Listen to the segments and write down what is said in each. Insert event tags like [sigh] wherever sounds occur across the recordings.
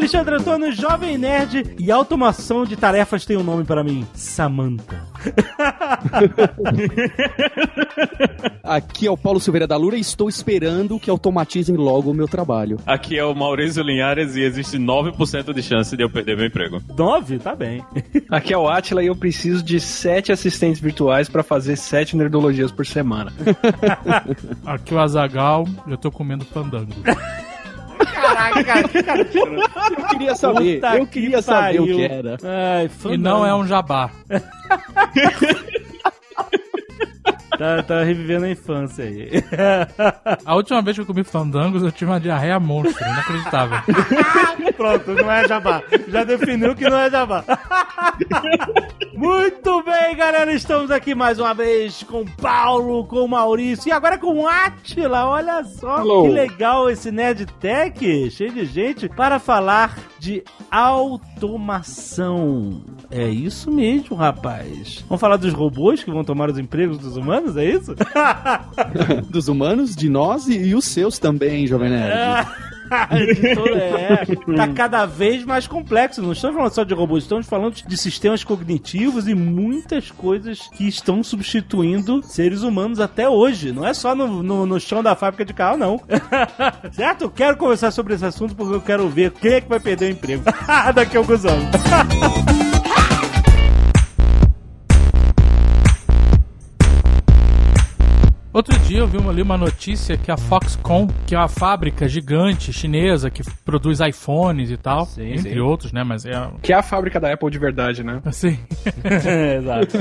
Alexandre Antônio, Jovem Nerd. E automação de tarefas tem um nome para mim: Samantha. [laughs] Aqui é o Paulo Silveira da Lura e estou esperando que automatizem logo o meu trabalho. Aqui é o Maurício Linhares e existe 9% de chance de eu perder meu emprego. Nove? Tá bem. [laughs] Aqui é o Atila e eu preciso de sete assistentes virtuais pra fazer sete nerdologias por semana. [laughs] Aqui é o Azagal, eu tô comendo pandango. [laughs] Eu queria saber, Puta eu queria que saber o que era. Ai, E não é um jabá. [laughs] Tá, tá revivendo a infância aí. [laughs] A última vez que eu comi fandangos, eu tive uma diarreia monstro, inacreditável. [laughs] Pronto, não é jabá. Já definiu que não é jabá. Muito bem, galera. Estamos aqui mais uma vez com o Paulo, com o Maurício e agora com o Atila. Olha só Hello. que legal esse Nerd Tech, cheio de gente, para falar de automação. É isso mesmo, rapaz. Vamos falar dos robôs que vão tomar os empregos dos humanos, é isso? [laughs] Dos humanos, de nós e, e os seus também, Jovem Nerd. [laughs] é, [laughs] tá cada vez mais complexo. Não estamos falando só de robôs, estamos falando de sistemas cognitivos e muitas coisas que estão substituindo seres humanos até hoje. Não é só no, no, no chão da fábrica de carro, não. [laughs] certo? Eu quero conversar sobre esse assunto porque eu quero ver quem é que vai perder o emprego [laughs] daqui a alguns anos. Outro dia eu vi uma, ali uma notícia que a Foxconn, que é uma fábrica gigante chinesa que produz iPhones e tal, Sim, entre sim. outros, né? Mas é Que é a fábrica da Apple de verdade, né? [laughs] assim. [laughs] Exato.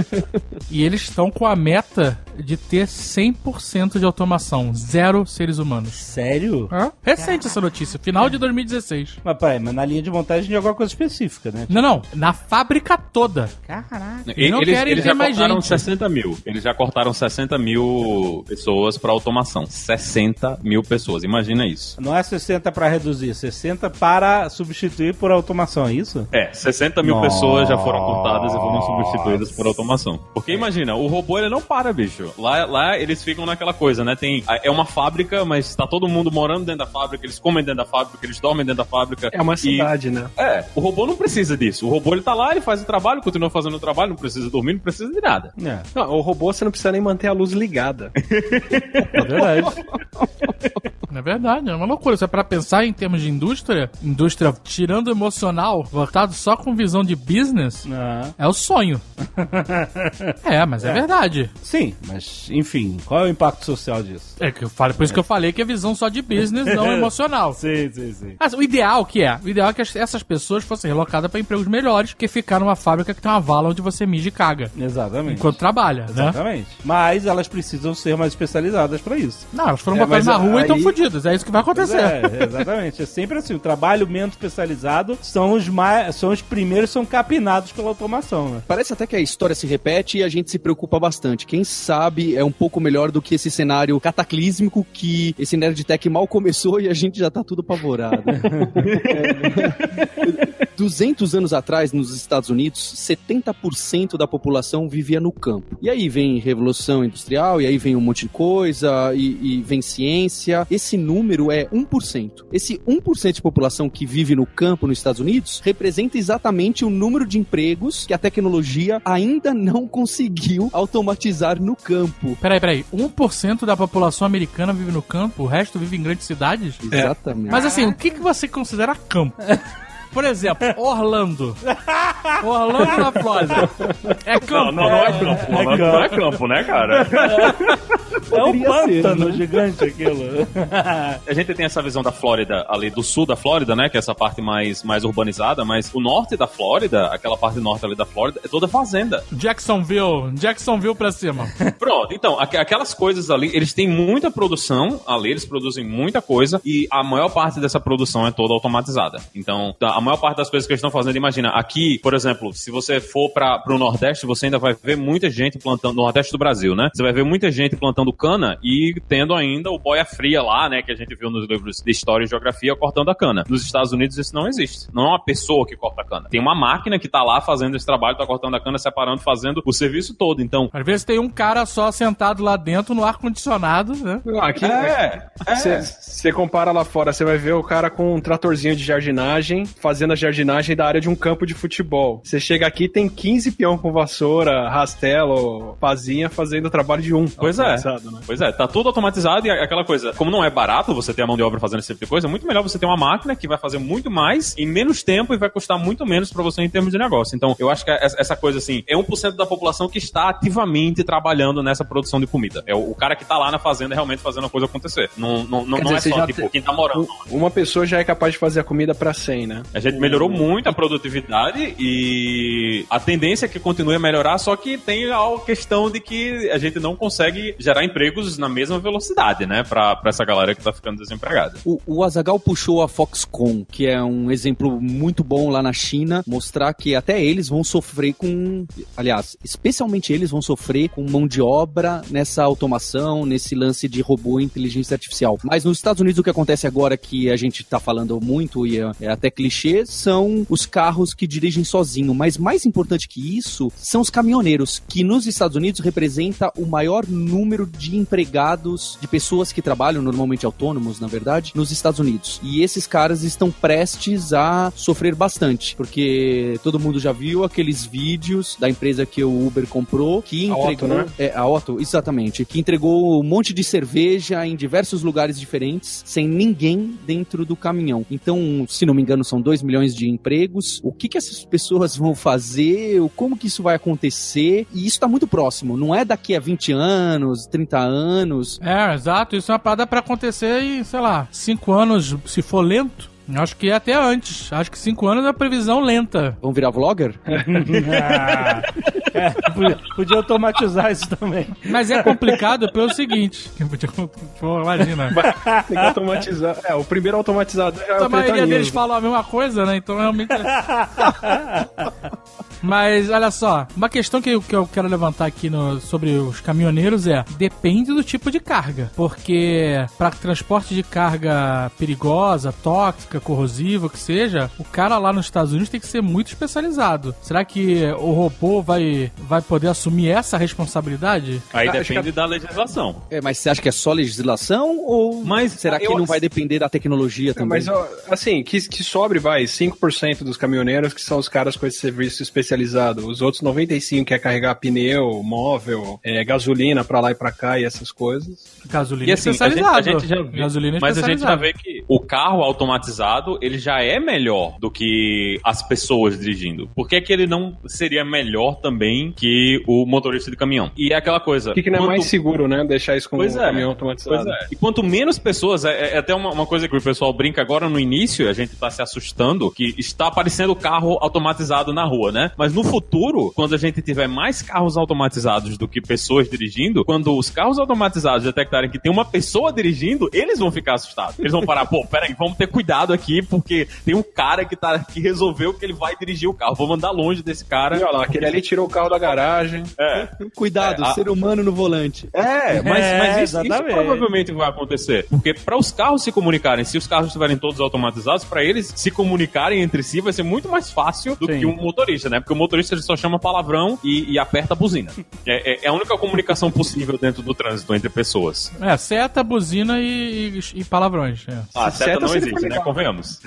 E eles estão com a meta de ter 100% de automação, zero seres humanos. Sério? Hã? Recente essa notícia, final de 2016. Mas, pai, mas na linha de montagem de alguma coisa específica, né? Não, não, na fábrica toda. Caraca. E não eles querem eles ter já mais cortaram gente. 60 mil. Eles já cortaram 60 mil pessoas pra automação. 60 mil pessoas. Imagina isso. Não é 60 para reduzir, 60 para substituir por automação, é isso? É, 60 mil Nossa. pessoas já foram cortadas e foram substituídas por automação. Porque imagina, o robô ele não para, bicho. Lá, lá eles ficam naquela coisa, né? Tem, é uma fábrica, mas tá todo mundo morando dentro da fábrica, eles comem dentro da fábrica, eles dormem dentro da fábrica. É uma E- cidade, né? É, o robô não precisa disso. O robô ele tá lá, ele faz o trabalho, continua fazendo o trabalho, não precisa dormir, não precisa de nada. É, Não, o robô você não precisa nem manter a luz ligada. [laughs] é verdade. [laughs] É verdade, é uma loucura. Se é pra pensar em termos de indústria, indústria tirando emocional, voltado só com visão de business, Ah. é o sonho. [laughs] é, mas é, verdade. Sim, mas enfim, qual é o impacto social disso? É que eu falei, por isso que eu falei que é visão só de business, não [laughs] emocional. Sim, sim, sim. Mas o ideal que é? O ideal é que as- essas pessoas fossem relocadas pra empregos melhores que ficar numa fábrica que tem uma vala onde você mija e caga. Exatamente. Enquanto trabalha, né? Exatamente. Mas elas precisam ser mais especializadas pra isso. Não, elas foram É, botadas na rua e estão aí- fodidas. É isso que vai acontecer. É, exatamente. É sempre assim. O trabalho menos especializado são os mais, são os primeiros que são capinados pela automação, né? Parece até que a história se repete e a gente se preocupa bastante. Quem sabe é um pouco melhor do que esse cenário cataclísmico que esse Nerd Tech mal começou e a gente já tá tudo apavorado. [laughs] É. 200 anos atrás, nos Estados Unidos, 70% da população vivia no campo. E aí vem Revolução Industrial, e aí vem um monte de coisa, e, e vem ciência. Esse número é 1%. Esse 1% de população que vive no campo nos Estados Unidos representa exatamente o número de empregos que a tecnologia ainda não conseguiu automatizar no campo. Peraí, peraí. 1% da população americana vive no campo, o resto vive em grandes cidades? Exatamente. Mas assim, o que, que você considera campo? [laughs] Por exemplo, Orlando. Orlando na Flórida. É campo. Não, não, não é campo. Não, não é campo, né, cara? É um Poderia ser, pântano né? gigante aquilo. A gente tem essa visão da Flórida, ali do sul da Flórida, né? Que é essa parte mais, mais urbanizada, mas o norte da Flórida, aquela parte norte ali da Flórida, é toda fazenda. Jacksonville. Jacksonville pra cima. Pronto, então, aqu- aquelas coisas ali, eles têm muita produção ali, eles produzem muita coisa e a maior parte dessa produção é toda automatizada. Então, a a maior parte das coisas que eles estão fazendo, imagina, aqui, por exemplo, se você for para o Nordeste, você ainda vai ver muita gente plantando, no Nordeste do Brasil, né? Você vai ver muita gente plantando cana e tendo ainda o boia fria lá, né? Que a gente viu nos livros de história e geografia cortando a cana. Nos Estados Unidos isso não existe. Não é uma pessoa que corta a cana. Tem uma máquina que tá lá fazendo esse trabalho, tá cortando a cana, separando, fazendo o serviço todo. Então, Às vezes tem um cara só sentado lá dentro no ar-condicionado, né? Aqui é, é. você compara lá fora, você vai ver o cara com um tratorzinho de jardinagem, fazendo a jardinagem da área de um campo de futebol. Você chega aqui, tem 15 peão com vassoura, rastelo, pazinha, fazendo o trabalho de um. Pois é. né? Pois é, tá tudo automatizado e aquela coisa, como não é barato você ter a mão de obra fazendo esse tipo de coisa, é muito melhor você ter uma máquina que vai fazer muito mais em menos tempo e vai custar muito menos pra você em termos de negócio. Então, eu acho que essa essa coisa assim, é 1% da população que está ativamente trabalhando nessa produção de comida. É o, cara que tá lá na fazenda realmente fazendo a coisa acontecer. Não, não, não, dizer, é só tipo te- quem tá morando. Uma pessoa já é capaz de fazer a comida pra 100, né? A gente melhorou muito a produtividade e a tendência é que continue a melhorar, só que tem a questão de que a gente não consegue gerar empregos na mesma velocidade, né? Pra, pra essa galera que tá ficando desempregada. O, o Azagal puxou a Foxconn, que é um exemplo muito bom lá na China, mostrar que até eles vão sofrer com. Aliás, especialmente eles vão sofrer com mão de obra nessa automação, nesse lance de robô e inteligência artificial. Mas nos Estados Unidos o que acontece agora que a gente tá falando muito e é, é até clichê são os carros que dirigem sozinho. Mas mais importante que isso são os caminhoneiros, que nos Estados Unidos representa o maior número de empregados, de pessoas que trabalham normalmente autônomos, na verdade, nos Estados Unidos. E esses caras estão prestes a sofrer bastante, porque todo mundo já viu aqueles vídeos da empresa que o Uber comprou, que A Otto, entregou, né? é, a Otto, exatamente, que entregou um monte de cerveja em diversos lugares diferentes, sem ninguém dentro do caminhão. Então, se não me engano, são 2 milhões de empregos. O que, que essas pessoas vão fazer? Como que isso vai acontecer? E isso está muito próximo. Não é daqui a 20 anos, 30 anos. É, exato. Isso é uma parada pra acontecer em, sei lá, cinco anos, se for lento. Acho que é até antes. Acho que cinco anos é uma previsão lenta. Vão virar vlogger? Ah, [laughs] é, podia- automatizar isso também. Mas é complicado pelo seguinte. Pô, imagina. Tem que automatizar. É, o primeiro automatizado é A o maioria deles falam a mesma coisa, né? Então realmente. [laughs] Mas olha só, uma questão que eu, que eu quero levantar aqui no- sobre os caminhoneiros é: depende do tipo de carga. Porque para transporte de carga perigosa, tóxica, corrosiva, o que seja, o cara lá nos Estados Unidos tem que ser muito especializado. Será que o robô vai, vai poder assumir essa responsabilidade? Aí Ah, depende da legislação. É, mas você acha que é só legislação ou Mas será que eu- não vai depender da tecnologia também? Mas, assim, que, que sobre, vai, 5% dos caminhoneiros que são os caras com esse serviço especializado. Os outros 95% que é carregar pneu, móvel, é, gasolina pra lá e pra cá e essas coisas. Gasolina E assim, a gente, a gente já vê, Gasolina mas a gente já vê que o carro automatizado, ele já é melhor do que as pessoas dirigindo. Por que, que ele não seria melhor também que o motorista de caminhão? E é aquela coisa... Que, que não é quanto- mais seguro, né? Deixar isso com Pois o é. caminhão automatizado. Pois é. E quanto menos pessoas, é, é até uma, uma coisa que o pessoal brinca agora no início, a gente tá se assustando, que está aparecendo carro automatizado na rua, né? Mas no futuro, quando a gente tiver mais carros automatizados do que pessoas dirigindo, quando os carros automatizados detectarem que tem uma pessoa dirigindo, eles vão ficar assustados. Eles vão parar, pô, peraí, vamos ter cuidado aqui, porque tem um cara que, tá, que resolveu que ele vai dirigir o carro. Vamos andar longe desse cara. E olha lá, aquele ali tirou o carro da garagem. É. Cuidado, É, a- ser humano no volante. É, mas, É, mas isso, isso provavelmente vai acontecer. Porque para os carros se comunicarem, se os carros estiverem todos automatizados, para eles se comunicarem entre si vai ser muito mais fácil do Sim. que um motorista, né? Porque o motorista ele só chama palavrão e, e aperta a buzina. É, é- é a única comunicação possível dentro do trânsito entre pessoas. É, seta, buzina e, e- e palavrões. é. Ah, Seta seta não existe, né? Convenhamos.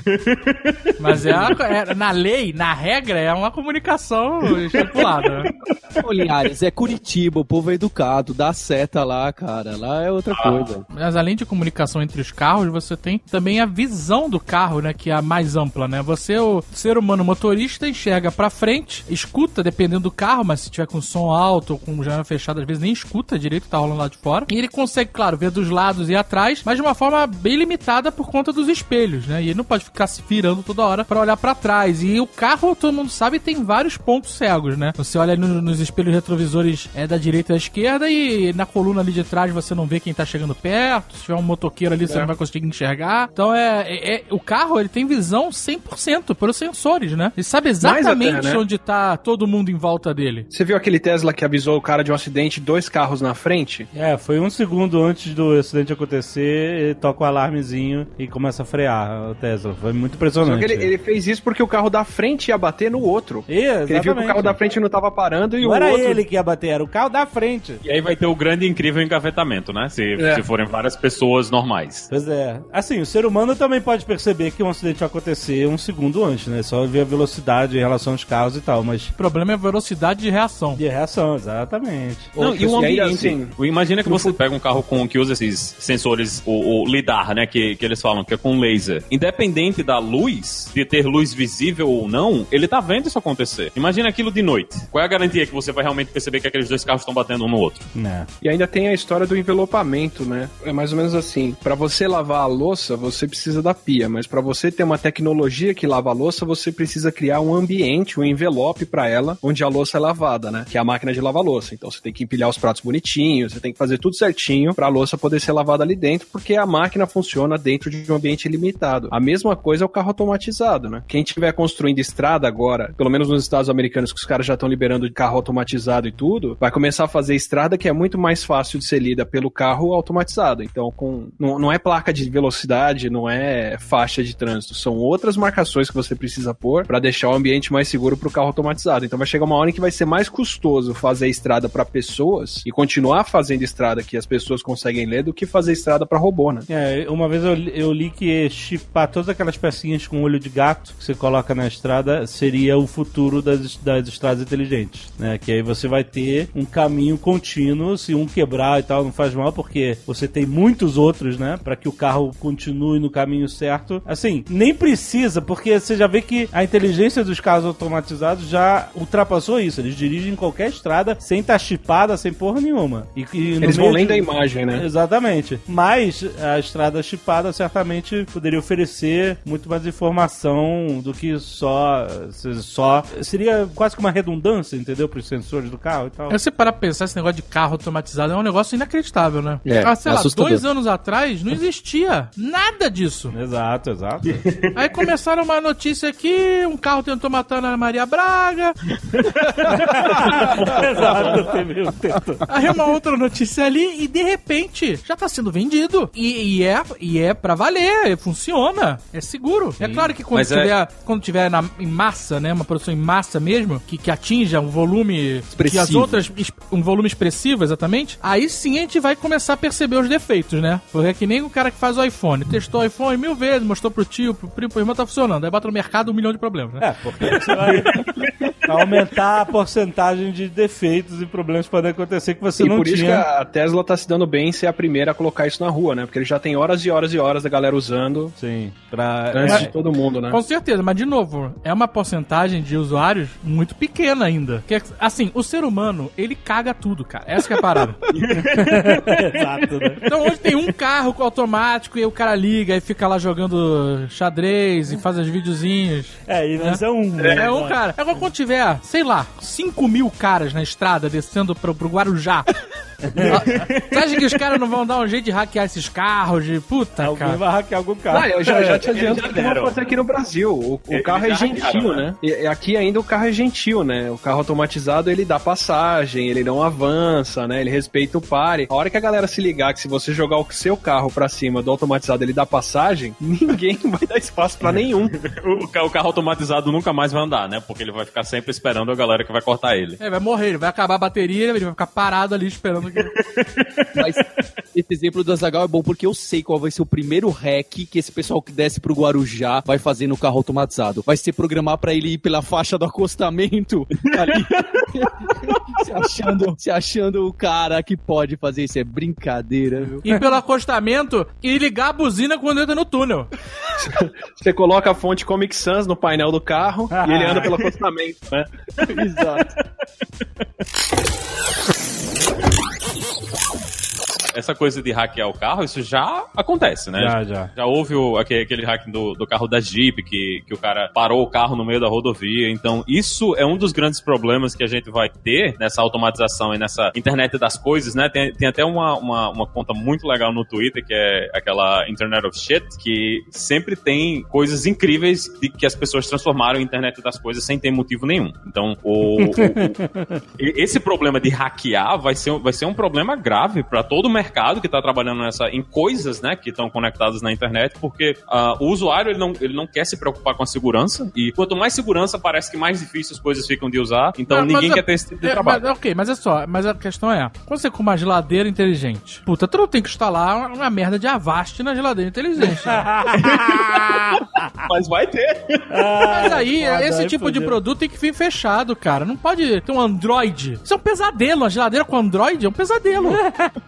[laughs] Mas é, a- é- na lei, na regra, é uma comunicação estipulada. [laughs] Ô, Linhares, é Curitiba, o povo é educado, dá seta lá, cara. Lá é outra coisa. Mas além de comunicação entre os carros, você tem também a visão do carro, né? Que é a mais ampla, né? Você, o ser humano motorista, enxerga pra frente, escuta, dependendo do carro, mas se tiver com som alto ou com janela fechada, às vezes nem escuta direito o que tá rolando lá de fora. E ele consegue, claro, ver dos lados e atrás, mas de uma forma bem limitada por conta dos espelhos, né? E ele não pode ficar se virando toda hora pra olhar pra trás. E o carro, todo mundo sabe, tem vários pontos cegos, né? Você olha no- nos espelhos retrovisores é da direita e da esquerda e na coluna ali de trás você não vê quem tá chegando perto. Se tiver um motoqueiro ali, você não vai conseguir enxergar. Então é, é- é- o carro, ele tem visão 100% pelos sensores, né? Ele sabe exatamente até, né? onde tá todo mundo em volta dele. Você viu aquele Tesla que avisou o cara de um acidente, dois carros na frente? É, foi um segundo antes do acidente acontecer, ele toca o alarmezinho e começa a frear o Tesla. Foi muito Só impressionante. que ele, ele fez isso porque o carro da frente ia bater no outro. E, ele viu que o carro da frente não tava parando e Não o era outro. ele que ia bater, era o carro da frente. E aí vai ter o grande e incrível engavetamento, né? Se, É. se forem várias pessoas normais. Pois é. Assim, o ser humano também pode perceber que um acidente vai acontecer um segundo antes, né? Só ver a velocidade em relação aos carros e tal, mas O problema é a velocidade de reação. de reação, exatamente. Não, e o e aí, ambiente. assim, Imagina que você pega um carro com, que usa esses sensores, o, o lidar, né? Que, que eles falam, que é com laser. Independente da luz, de ter luz visível ou não, ele tá vendo isso acontecer. Imagina aquilo de noite. Qual é a garantia que você vai realmente perceber que aqueles dois carros estão batendo um no outro? Né. E ainda tem a história do envelopamento, né? É mais ou menos assim. Pra você lavar a louça, você precisa da pia, mas pra você ter uma tecnologia que lava a louça, você precisa criar um ambiente, um envelope pra ela, onde a louça é lavada, né? Que é a máquina de lavar louça. Então você tem que empilhar os pratos bonitinhos, você tem que fazer tudo certinho pra louça poder ser lavada ali dentro, porque a máquina funciona dentro de um ambiente limitado. A mesma coisa é o carro automatizado, né? Quem estiver construindo estrada agora, pelo menos nos Estados Americanos, que os caras já estão liberando de carro automatizado e tudo, vai começar a fazer estrada que é muito mais fácil de ser lida pelo carro automatizado. Então, com não, não é placa de velocidade, não é faixa de trânsito, são outras marcações que você precisa pôr para deixar o ambiente mais seguro para o carro automatizado. Então, vai chegar uma hora em que vai ser mais custoso fazer estrada para pessoas e continuar fazendo estrada que as pessoas conseguem ler do que fazer estrada para robô, né? É, uma vez eu, li- eu li que chipar todas aquelas pecinhas com olho de gato que você coloca na estrada seria o futuro das, das estradas inteligentes, né? Que aí você vai ter um caminho contínuo, se um quebrar e tal, não faz mal, porque você tem muitos outros, né? Pra que o carro continue no caminho certo. Assim, nem precisa, porque você já vê que a inteligência dos carros automatizados já ultrapassou isso. Eles dirigem qualquer estrada sem estar chipada, sem porra nenhuma. E, e no Eles vão lendo de- a imagem, né? Exatamente. Mas a estrada chipada certamente poderia oferecer muito mais informação do que só. só seria quase que uma redundância, entendeu? Para os sensores do carro e tal. Aí você parar pra pensar, esse negócio de carro automatizado é um negócio inacreditável, né? É, ah, sei lá, assustador. dois anos atrás não existia nada disso. Exato, exato. Aí começaram uma notícia aqui, um carro tentou matar a Ana Maria Braga, [laughs] exato, teve um teto. aí uma outra notícia ali e de repente já tá sendo vendido. E, e é, e é pra valer, funciona, é seguro. É claro que quando Mas é- tiver, quando tiver na- em massa, né, uma produção em massa mesmo, que, que atinja um volume que as Expressivo. outras, um volume expressivo exatamente, aí sim a gente vai começar a perceber os defeitos, né? Porque é que nem o cara que faz o iPhone, testou o iPhone mil vezes, mostrou pro tio, pro primo, pro irmão, tá funcionando. Aí bota no mercado um milhão de problemas, né? É, porque você vai [laughs] aumentar a porcentagem de defeitos e problemas que podem acontecer que você e não por isso que tinha. a Tesla tá se dando bem em ser a primeira a colocar isso na rua, né? Porque ele já tem horas e horas e horas da galera usando Sim, pra. antes é, de todo mundo, né? Com certeza, mas de novo, é uma porcentagem de usuários muito pequena ainda. Que, assim, o ser humano, ele caga tudo, cara. Essa que é a parada. [laughs] Exato, né? Então hoje tem um carro com automático e aí o cara liga e fica lá jogando xadrez e faz os videozinhos. É, e mas é um. né? É um cara. Agora quando tiver, sei lá, 5 mil caras na estrada descendo pro, pro Guarujá. Você acha que os caras não vão dar um jeito de hackear esses carros? De puta, Alguém cara. vai hackear algum carro. Eu já, já te adianto já que vão fazer aqui no Brasil. O, o carro é gentil, hackearam, né? E, aqui ainda o carro é gentil, né? O carro automatizado, ele dá passagem, ele não avança, né? Ele respeita o pare. A hora que a galera se ligar que se você jogar o seu carro pra cima do automatizado, ele dá passagem, [laughs] ninguém vai dar espaço pra nenhum. [laughs] O, o carro automatizado nunca mais vai andar, né? Porque ele vai ficar sempre esperando a galera que vai cortar ele. É, vai morrer, ele vai acabar a bateria, ele vai ficar parado ali esperando Mas esse exemplo do Azagal é bom porque eu sei qual vai ser o primeiro hack que esse pessoal que desce pro Guarujá vai fazer no carro automatizado. Vai ser programar pra ele ir pela faixa do acostamento ali. [laughs] se, achando, se achando o cara que pode fazer isso. É brincadeira, viu? ir pelo acostamento e ligar a buzina quando entra no túnel. Você coloca a fonte Comic Sans no painel do carro e ele anda pelo acostamento, né? [laughs] Exato. [laughs] Hey, hey, hey, hey. Essa coisa de hackear o carro, isso já acontece, né? Já, já. Já houve o, aquele, aquele hack do, do carro da Jeep, que, que o cara parou o carro no meio da rodovia. Então, isso é um dos grandes problemas que a gente vai ter nessa automatização e nessa internet das coisas, né? Tem, tem até uma, uma, uma conta muito legal no Twitter, que é aquela Internet of Shit, que sempre tem coisas incríveis de que as pessoas transformaram em internet das coisas sem ter motivo nenhum. Então, o, o- o- [laughs] esse problema de hackear vai ser, vai ser um problema grave para todo o mercado que está trabalhando nessa, em coisas né, que estão conectadas na internet, porque ah, o usuário ele não, ele não quer se preocupar com a segurança, e quanto mais segurança, parece que mais difícil as coisas ficam de usar, então Mas- ninguém mas- quer ter esse tipo de É, trabalho. mas, ok, mas é só, mas a questão é, quando você com uma geladeira inteligente, puta, tu não tem que instalar uma, uma merda de Avast na geladeira inteligente. né? [laughs] Mas vai ter. Mas aí, foda, esse tipo de produto tem que vir fechado, cara. Não pode ter um Android. Isso é um pesadelo. A geladeira com Android é um pesadelo.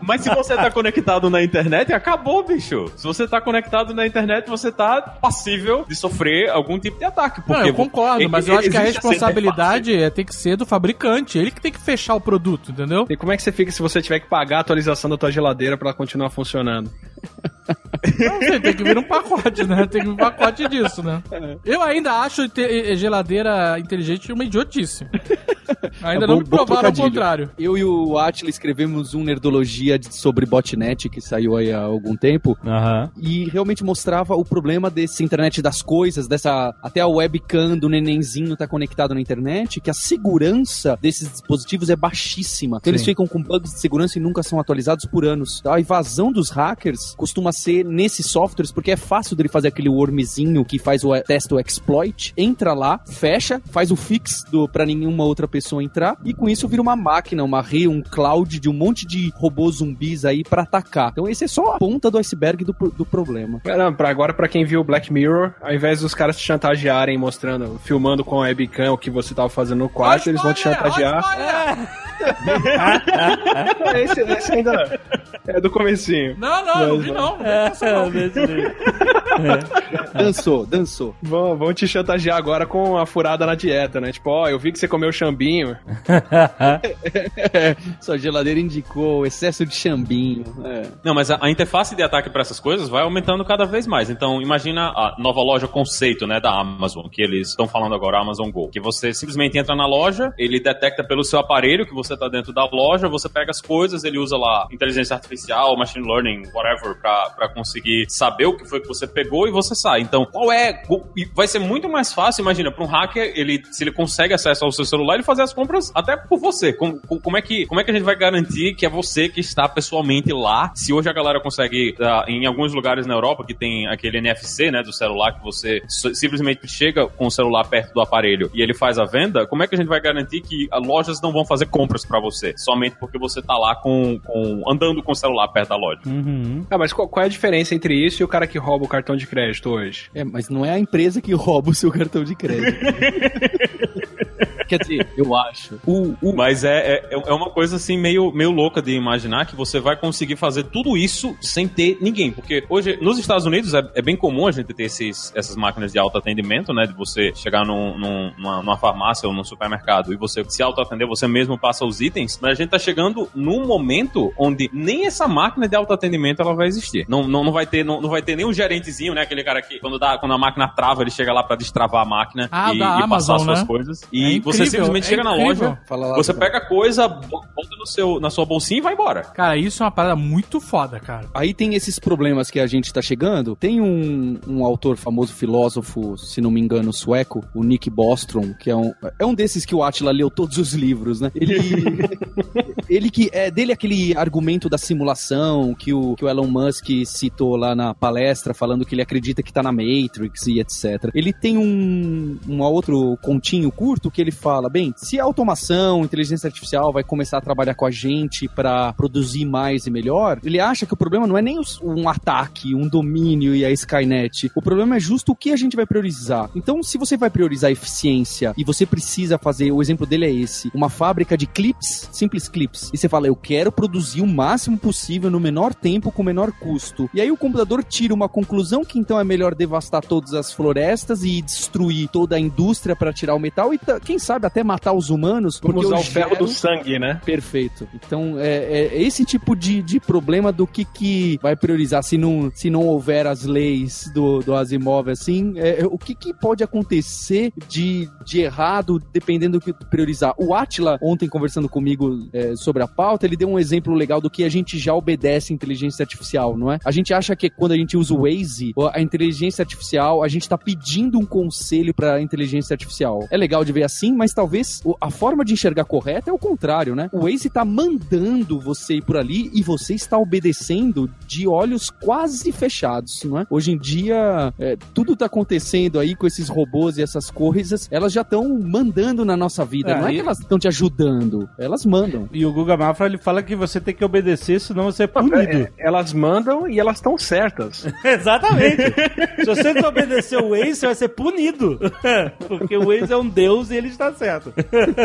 Mas se você tá conectado na internet, acabou, bicho. Se você tá conectado na internet, você tá passível de sofrer algum tipo de ataque. Não, Porque eu concordo, mas eu acho que a responsabilidade é, tem que ser do fabricante. Ele que tem que fechar o produto, entendeu? E como é que você fica se você tiver que pagar a atualização da tua geladeira pra ela continuar funcionando? Não sei, tem que vir um pacote, né? Tem que vir um pacote disso, né? Eu ainda acho geladeira inteligente uma idiotice. [laughs] Ainda É não bom- me bom provaram o contrário. Eu e o Atila escrevemos um Nerdologia sobre botnet que saiu aí há algum tempo. Aham. E realmente mostrava o problema desse internet das coisas, dessa. Até a webcam do nenenzinho tá conectado na internet, que a segurança desses dispositivos é baixíssima. Então eles ficam com bugs de segurança e nunca são atualizados por anos. A invasão dos hackers costuma ser nesses softwares, porque é fácil dele fazer aquele wormzinho que faz o testa o exploit, entra lá, fecha, faz o fix do para nenhuma outra pessoa entrar, e com isso vira uma máquina, uma rede, um cloud de um monte de robôs zumbis aí pra atacar. Então esse é só a ponta do iceberg do, do problema. Não, pra agora, pra quem viu o Black Mirror, ao invés dos caras te chantagearem, mostrando, filmando com a webcam o que você tava fazendo no quarto, eles vão te chantagear. [laughs] esse, esse ainda é do comecinho. Não, não, não vi não. Não É, essa não. [laughs] jeito. Dançou, dançou. Vão, vão te chantagear agora com a furada na dieta, né? Tipo, ó, eu vi que você comeu chambinho. [laughs] Sua geladeira indicou excesso de chambinho. É. Não, mas a, a interface de ataque para essas coisas vai aumentando cada vez mais. Então, imagina a nova loja conceito, né, da Amazon, que eles estão falando agora, Amazon Go, que você simplesmente entra na loja, ele detecta pelo seu aparelho que você tá dentro da loja, você pega as coisas, ele usa lá inteligência artificial, machine learning, whatever, pra, pra conseguir saber o que foi que você pegou e você sai. Então, qual é? Vai ser muito mais fácil, imagina, para um hacker, ele, se ele consegue acesso ao seu celular, ele fazer as compras até por você. Como, como, é que, como é que a gente vai garantir que é você que está pessoalmente lá? Se hoje a galera consegue, ah, em alguns lugares na Europa que tem aquele NFC, né, do celular, que você simplesmente chega com o celular perto do aparelho e ele faz a venda, como é que a gente vai garantir que as lojas não vão fazer compras para você, somente porque você tá lá com, com andando com o celular perto da loja? Uhum. Ah, mas qual, qual é a diferença entre isso e o cara que rouba o cartão de crédito hoje? É, mas não é a empresa que rouba o seu cartão de crédito. [laughs] Quer dizer, eu acho. O, o, Mas é, é, é uma coisa assim meio, meio louca de imaginar que você vai conseguir fazer tudo isso sem ter ninguém. Porque hoje, nos Estados Unidos, é, é bem comum a gente ter esses, essas máquinas de autoatendimento, né? De você chegar num, num- numa, numa farmácia ou num supermercado e você se autoatender, você mesmo passa os itens. Mas a gente tá chegando num momento onde nem essa máquina de autoatendimento ela vai existir. Não, não, não, vai, ter, não, não vai ter nem um gerentezinho, né? Aquele cara que, quando, dá, quando a máquina trava, ele chega lá pra destravar a máquina Ah, e, e passar Amazon, as suas né? coisas. É E você simplesmente é chega na loja, Fala lá, você Bruno. pega a coisa, bota no seu, na sua bolsinha e vai embora. Cara, isso é uma parada muito foda, cara. Aí tem esses problemas que a gente tá chegando. Tem um, um autor famoso, filósofo, se não me engano, sueco, o Nick Bostrom, que é um, é um desses que o Atila leu todos os livros, né? Ele, [laughs] ele que é dele aquele argumento da simulação que o, que o Elon Musk citou lá na palestra, falando que ele acredita que tá na Matrix e etc. Ele tem um, um outro continho curto que ele fala, bem, se a automação, inteligência artificial vai começar a trabalhar com a gente para produzir mais e melhor, ele acha que o problema não é nem um ataque, um domínio e a Skynet. O problema é justo o que a gente vai priorizar. Então, se você vai priorizar eficiência e você precisa fazer, o exemplo dele é esse, uma fábrica de clips, simples clips, e você fala, eu quero produzir o máximo possível no menor tempo com o menor custo. E aí o computador tira uma conclusão que então é melhor devastar todas as florestas e destruir toda a indústria para tirar o metal e quem sabe até matar os humanos, Vamos porque usar o ferro gero- do sangue, né? Perfeito. Então, é, é esse tipo de, de problema do que, que vai priorizar se não, se não houver as leis do, do Asimov, assim, é, é o que, que pode acontecer de, de errado dependendo do que priorizar. O Atila, ontem conversando comigo é, sobre a pauta, ele deu um exemplo legal do que a gente já obedece à inteligência artificial, não é? A gente acha que quando a gente usa o Waze, a inteligência artificial, a gente tá pedindo um conselho para a inteligência artificial. É legal de ver assim, mas talvez a forma de enxergar correta é o contrário, né? O Waze tá mandando você ir por ali e você está obedecendo de olhos quase fechados, não é? Hoje em dia, é, tudo tá acontecendo aí com esses robôs e essas coisas, elas já estão mandando na nossa vida. É, não é e... que elas estão te ajudando, elas mandam. E o Guga Mafra, ele fala que você tem que obedecer, senão você é punido. É, elas mandam e elas estão certas. [laughs] Exatamente. [laughs] Se você não obedecer o Waze, você vai ser punido. [laughs] Porque o Waze é um deus e ele está certo.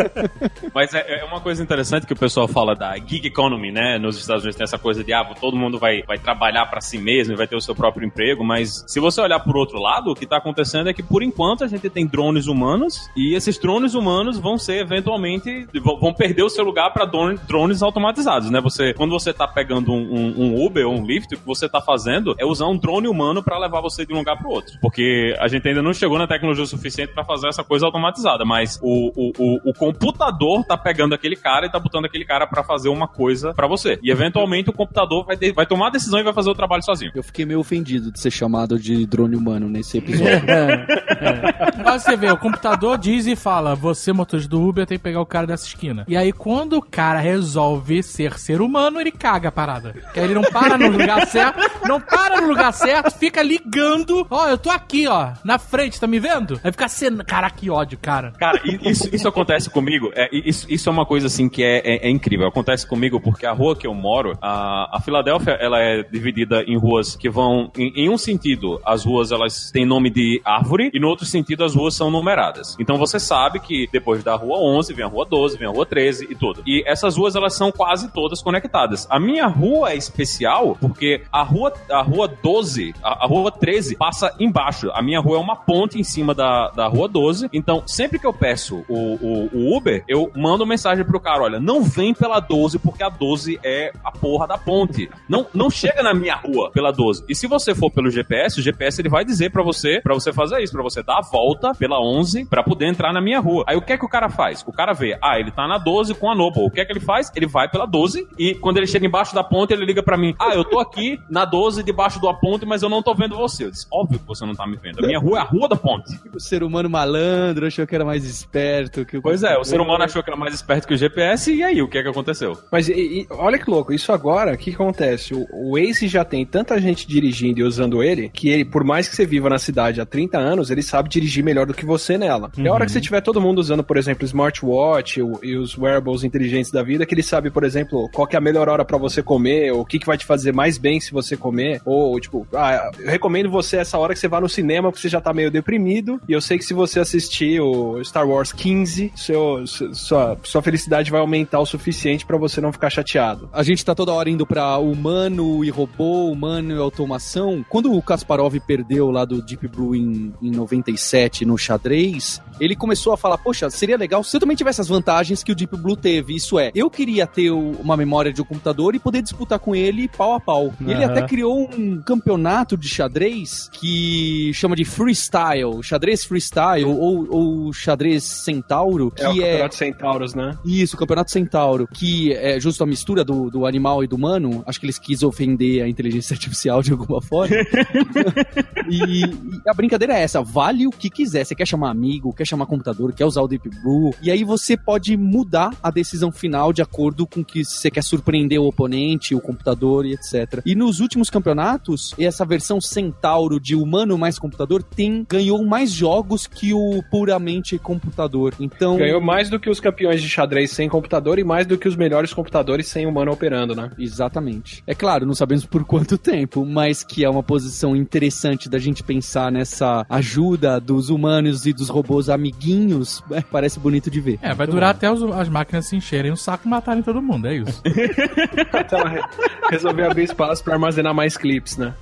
[laughs] Mas é, é, uma coisa interessante que o pessoal fala da gig economy, né? Nos Estados Unidos tem essa coisa de, ah, todo mundo vai, vai trabalhar para si mesmo e vai ter o seu próprio emprego, mas se você olhar por outro lado, o que está acontecendo é que, por enquanto, a gente tem drones humanos e esses drones humanos vão ser, eventualmente, vão perder o seu lugar para drones automatizados, né? Você, quando você está pegando um, um, um, Uber ou um Lyft, o que você está fazendo é usar um drone humano para levar você de um lugar para outro. Porque a gente ainda não chegou na tecnologia suficiente para fazer essa coisa automatizada, mas o, o, o, o computador tá pegando aquele cara e tá botando aquele cara para fazer uma coisa para você. E eventualmente o computador vai, de, vai tomar a decisão e vai fazer o trabalho sozinho. Eu fiquei meio ofendido de ser chamado de drone humano nesse episódio. é, [laughs] é. Mas você vê, o computador diz e fala: você, motorista do Uber, tem que pegar o cara dessa esquina. E aí, quando o cara resolve ser ser humano, ele caga a parada. Que aí ele não para no lugar certo, não para no lugar certo, fica ligando. Ó, oh, eu tô aqui, ó, na frente, tá me vendo? Aí fica sendo. Caraca, que ódio, cara. Cara, isso, isso acontece comigo. É, isso, isso é uma coisa assim que é, é, é, incrível. Acontece comigo porque a rua que eu moro, a, a Filadélfia, ela é dividida em ruas que vão. Em, em, um sentido, as ruas elas têm nome de árvore, e no outro sentido, as ruas são numeradas. Então você sabe que depois da rua 11 vem a rua 12, vem a rua 13 e tudo. E essas ruas elas são quase todas conectadas. A minha rua é especial porque a rua, a rua 12, a, a rua 13 passa embaixo. A minha rua é uma ponte em cima da, da rua 12. Então, sempre que eu peço o, o, o Uber, eu mando mensagem pro cara: olha, não vem pela 12 porque a 12 é a porra da ponte. Não, não chega na minha rua pela 12. E se você for pelo GPS, o GPS ele vai dizer para você, para você fazer isso, para você dar a volta pela 11 para poder entrar na minha rua. Aí o que é que o cara faz? O cara vê, ah, ele tá na 12 com a Noble. O que é que ele faz? Ele vai pela 12 e quando ele chega embaixo da ponte, ele liga para mim: "Ah, eu tô aqui na 12 debaixo da ponte, mas eu não tô vendo você". Eu disse: "Óbvio que você não tá me vendo. A minha rua é a rua da ponte". O ser humano malandro achou que era mais esperto que o Pois é, o ser humano achou que era mais esperto que o GPS e aí o que é que aconteceu? Mas e, e, olha que louco, isso agora, o que acontece? O, o Waze já tem tanta gente dirigindo e usando ele que ele, por mais que você viva na cidade há 30 anos, ele sabe dirigir melhor do que você nela. Uhum. E a hora que você tiver todo mundo usando, por exemplo, smartwatch e os wearables inteligentes da vida, que ele sabe, por exemplo, qual que é a melhor hora para você comer, ou o que, que vai te fazer mais bem se você comer, ou tipo, ah, eu recomendo você essa hora que você vá no cinema porque você já tá meio deprimido, e eu sei que se você assistir o Star Wars 15, seu, sua, sua felicidade vai aumentar o suficiente para você não ficar chateado. A gente tá toda hora indo pra humano e robô, humano e automação. Quando o Kasparov perdeu lá do Deep Blue em, em 97 no xadrez, ele começou a falar: Poxa, seria legal se eu também tivesse as vantagens que o Deep Blue teve. Isso é, eu queria ter uma memória de um computador e poder disputar com ele pau a pau. Uhum. Ele até criou um campeonato de xadrez que chama de freestyle, xadrez freestyle ou, ou xadrez centauro. Que é o campeonato é... centauros, né? Isso, o campeonato centauro, que é justo a mistura do, do animal e do humano. Acho que eles quis ofender a inteligência [laughs] artificial de alguma forma. [laughs] e, e, a brincadeira é essa: vale o que quiser. Você quer chamar amigo, quer chamar computador, quer usar o Deep Blue. E aí você pode mudar a decisão final de acordo com que você quer surpreender o oponente, o computador e etc. E nos últimos campeonatos, essa versão centauro de humano mais computador tem ganhou mais jogos que o puramente computador. Então ganhou mais do que os campeões de xadrez sem computador e mais do que os melhores computadores sem humano operando, né? Exatamente. É claro, não sabemos por quanto tempo, mas que é uma posição interessante da gente pensar nessa ajuda dos humanos e dos robôs amiguinhos, [laughs] é, parece bonito de ver. É, vai durar até os, as máquinas se encherem o saco e matarem todo mundo, é isso. [laughs] até ela resolver abrir espaço para armazenar mais clips, né?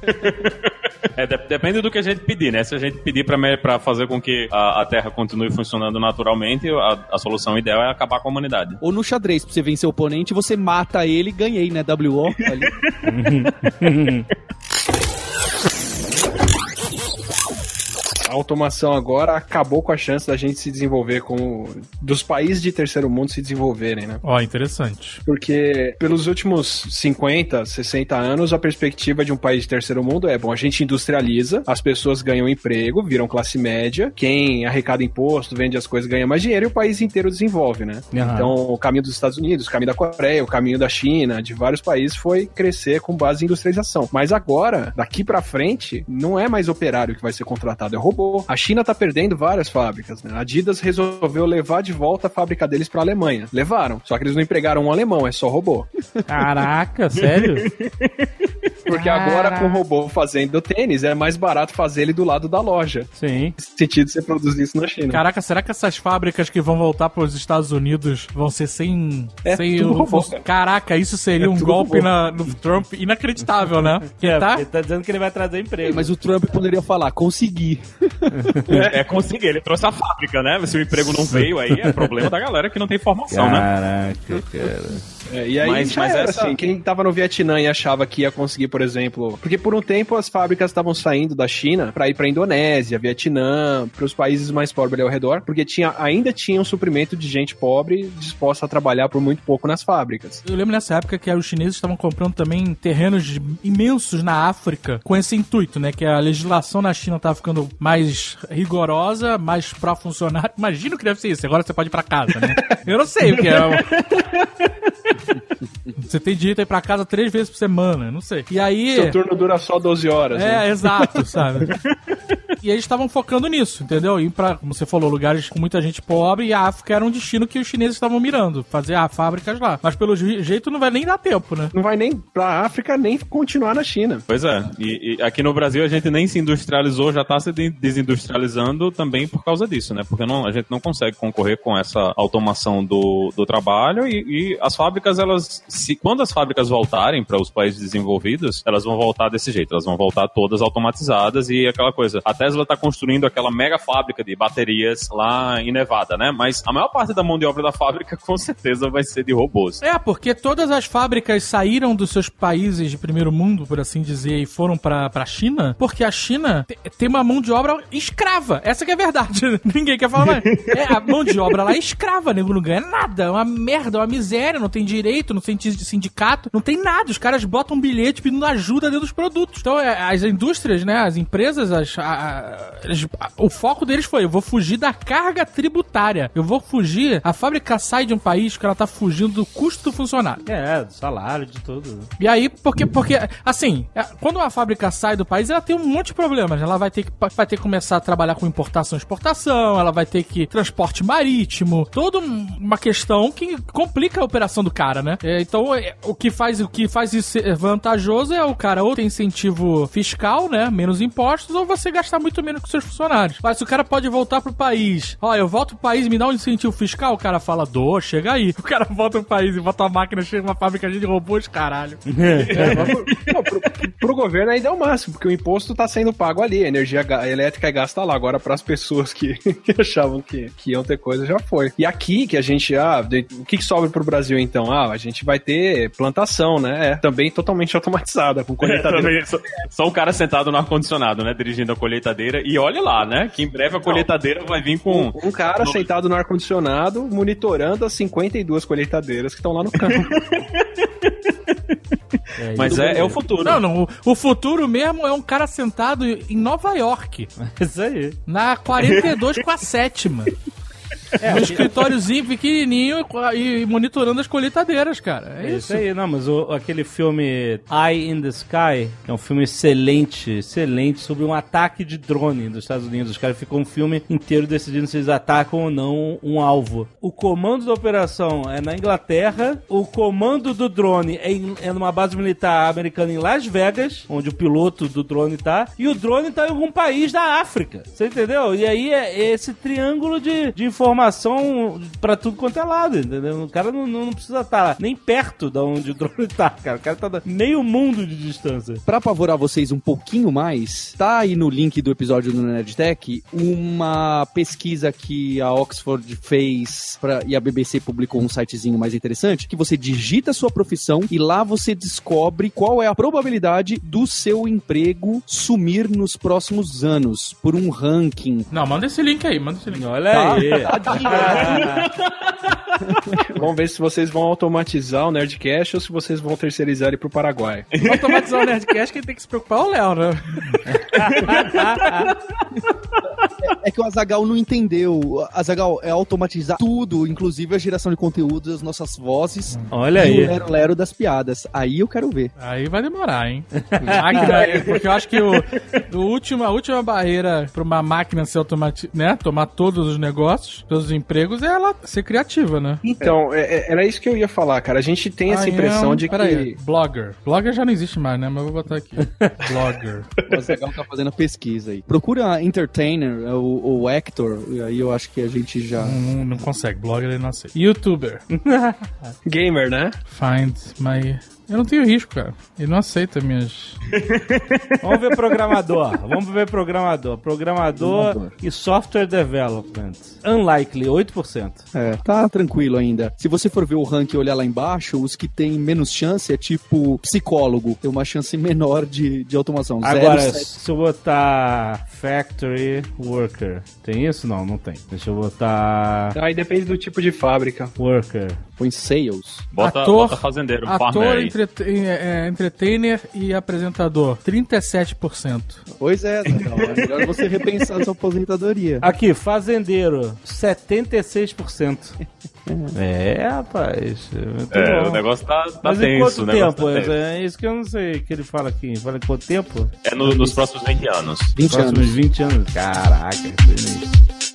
É, de- depende do que a gente pedir, né? Se a gente pedir pra fazer com que a, a Terra continue funcionando naturalmente, a, a solução ideal é acabar com a humanidade. Ou no xadrez, pra você vencer o oponente, você mata ele, ganhei, né? WO ali. [laughs] A automação agora acabou com a chance da gente se desenvolver como. dos países de terceiro mundo se desenvolverem, né? Ó, interessante. Porque pelos últimos 50, 60 anos, a perspectiva de um país de terceiro mundo é, bom, a gente industrializa, as pessoas ganham emprego, viram classe média, quem arrecada imposto, vende as coisas, ganha mais dinheiro e o país inteiro desenvolve, né? Aham. Então, o caminho dos Estados Unidos, o caminho da Coreia, o caminho da China, de vários países foi crescer com base em industrialização. Mas agora, daqui pra frente, não é mais operário que vai ser contratado, é robô. A China tá perdendo várias fábricas, né? A Adidas resolveu levar de volta a fábrica deles pra Alemanha. Levaram, só que eles não empregaram um alemão, é só robô. Caraca, sério? [laughs] Porque agora, com o robô fazendo tênis, é mais barato fazer ele do lado da loja. Sim. Nesse sentido, você produzir isso na China. Caraca, será que essas fábricas que vão voltar para os Estados Unidos vão ser sem. É sem tudo o- robô, cara. Caraca, isso seria É um golpe robô. na- no Trump inacreditável, né? [laughs] Que É, tá? Ele tá dizendo que ele vai trazer emprego. Mas o Trump poderia falar, consegui. É, conseguir, ele trouxe a fábrica, né? Se o emprego não veio, aí é problema da galera que não tem formação, né? Caraca, cara. É, e aí, Mas- mas era, essa- assim, quem tava no Vietnã e achava que ia conseguir, por exemplo... Porque por um tempo as fábricas estavam saindo da China pra ir pra Indonésia, Vietnã, pros países mais pobres ali ao redor, porque tinha, ainda tinha um suprimento de gente pobre disposta a trabalhar por muito pouco nas fábricas. Eu lembro nessa época que os chineses estavam comprando também terrenos imensos na África com esse intuito, né? Que a legislação na China tava ficando mais rigorosa, mais pra funcionário. [laughs] Imagino que deve ser isso. Agora você pode ir pra casa, né? Eu não sei o que é. [laughs] Você tem direito a ir pra casa três vezes por semana, não sei. E aí. Seu turno dura só 12 horas, né? É, exato, [laughs] sabe? E eles estavam focando nisso, entendeu? Ir pra, como você falou, lugares com muita gente pobre e a África era um destino que os chineses estavam mirando, fazer ah, fábricas lá. Mas pelo je- jeito não vai nem dar tempo, né? Não vai nem pra África, nem continuar na China. Pois é, e, e aqui no Brasil a gente nem se industrializou, já tá se de- desindustrializando também por causa disso, né? Porque não, a gente não consegue concorrer com essa automação do, do trabalho e, e as fábricas, elas, se, quando as fábricas voltarem para os países desenvolvidos, elas vão voltar desse jeito, elas vão voltar todas automatizadas e aquela coisa. A Tesla tá construindo aquela mega fábrica de baterias lá em Nevada, né? Mas a maior parte da mão de obra da fábrica [laughs] com certeza vai ser de robôs. É, porque todas as fábricas saíram dos seus países de primeiro mundo, por assim dizer, e foram pra, pra China, porque a China te- tem uma mão de obra escrava. Essa que é a verdade. [laughs] Ninguém quer falar mais. É, a mão de obra lá é escrava, nego não ganha nada. É uma merda, é uma miséria, não tem direito, não tem sindicato, não tem nada. Os caras botam um bilhete pedindo ajuda dentro dos produtos. Então, é, as indústrias, né, as empresas, as, a- a- o foco deles foi, eu vou fugir da carga tributária. Eu vou fugir, a fábrica sai de um país que ela tá fugindo do custo do funcionário. É, do salário, de tudo. E aí, porque, porque assim, é, quando uma fábrica sai do país, ela tem um monte de problemas. Ela vai ter que, vai ter que começar a trabalhar com importação e exportação, ela vai ter que transporte marítimo, toda um- uma questão que complica a operação do cara, né? É, então, é, o que faz o que faz isso ser vantajoso é o cara ou tem incentivo fiscal, né? Menos impostos, ou você gastar muito menos com seus funcionários. Mas o cara pode voltar pro país, ó, eu volto pro país e me dá um incentivo fiscal, o cara fala, dô, chega aí. O cara volta pro país e bota uma máquina, chega uma fábrica de robôs, caralho. [laughs] Não, pro, pro governo ainda é o máximo, porque o imposto tá sendo pago ali, a energia elétrica é gasta lá. Agora, pras pessoas que, [laughs] que achavam que, que iam ter coisa, já foi. E aqui, que a gente, ah, o que, que sobra pro Brasil então? Ah, a gente vai ter plantação, né? É, também totalmente automatizada, com colheitadeira. Também, só, só um cara sentado no ar-condicionado, né? Dirigindo a colheitadeira. E olha lá, né? Que em breve a colheitadeira vai vir com. Um cara sentado no ar-condicionado, monitorando as 52 colheitadeiras que estão lá no campo. [laughs] Mas é, é o futuro. Não, não. O, o futuro mesmo é um cara sentado em Nova York, [laughs] Isso aí. na 42 com a sétima. É, um escritóriozinho pequenininho e, monitorando as colheitadeiras, cara. É É isso. isso aí, não, mas o- aquele filme Eye in the Sky, é um filme excelente, excelente, sobre um ataque de drone dos Estados Unidos. Os caras ficam um filme inteiro decidindo se eles atacam ou não um alvo. O comando da operação é na Inglaterra, o comando do drone é, em- é numa base militar americana em Las Vegas, onde o piloto do drone tá, e o drone tá em algum país da África. Você entendeu? E aí é esse triângulo de, de informação informação pra tudo quanto é lado, entendeu? O cara não, não precisa estar nem perto de onde o drone tá, cara. O cara tá meio mundo de distância. Pra apavorar vocês um pouquinho mais, tá aí no link do episódio do Nerdtech uma pesquisa que a Oxford fez pra, e a BBC publicou um sitezinho mais interessante, que você digita a sua profissão e lá você descobre qual é a probabilidade do seu emprego sumir nos próximos anos por um ranking. Não, manda esse link aí, manda esse link. Olha Tá. aí. [laughs] yeah. [laughs] [laughs] [laughs] [laughs] Vamos ver se vocês vão automatizar o Nerdcast ou se vocês vão terceirizar ele pro Paraguai. Automatizar o Nerdcast, quem tem que se preocupar é o Léo, né? [laughs] É que o Azagal não entendeu. Azagal é automatizar tudo, inclusive a geração de conteúdo, as nossas vozes Olha e o aí. lero-lero das piadas. Aí eu quero ver. Aí vai demorar, hein? Máquina, [laughs] porque eu acho que o, o último, a última barreira pra uma máquina ser automatizada, né? Tomar todos os negócios, todos os empregos, é ela ser criativa, né? Então, é- é- era isso que eu ia falar, cara. A gente tem essa I impressão am- de Peraí, que. blogger. Blogger já não existe mais, né? Mas eu vou botar aqui. [laughs] blogger. O Azagal tá fazendo a pesquisa aí. Procura entertainer ou, ou actor, e aí eu acho que a gente já. Não, não consegue. Blogger ele não aceita. YouTuber. [laughs] Gamer, né? Find my... Eu não tenho risco, cara. Ele não aceita minhas... [laughs] Vamos ver programador. Vamos ver programador. Programador e software development. Unlikely, 8%. É, tá tranquilo ainda. Se você for ver o ranking e olhar lá embaixo, os que têm menos chance é tipo psicólogo. Tem uma chance menor de, de automação. Agora, 0,7. se eu botar factory worker, tem isso? Não, não tem. Deixa eu botar Aí depende do tipo de fábrica. worker. Põe sales. Bota, Ator- bota fazendeiro, Ator, entrete- é, é, entertainer e apresentador. 37%. Pois é, Azaghal, é melhor você repensar sua aposentadoria. Aqui, fazendeiro, 76%. [laughs] é, rapaz. Muito É, bom. o negócio tá, tá Mas em tenso. quanto tempo? tá tenso. É isso que eu não sei que ele fala aqui. Fala em quanto tempo? É no- nos próximos 20 anos. 20 Próximos anos. 20 anos. Caraca, sinistro. A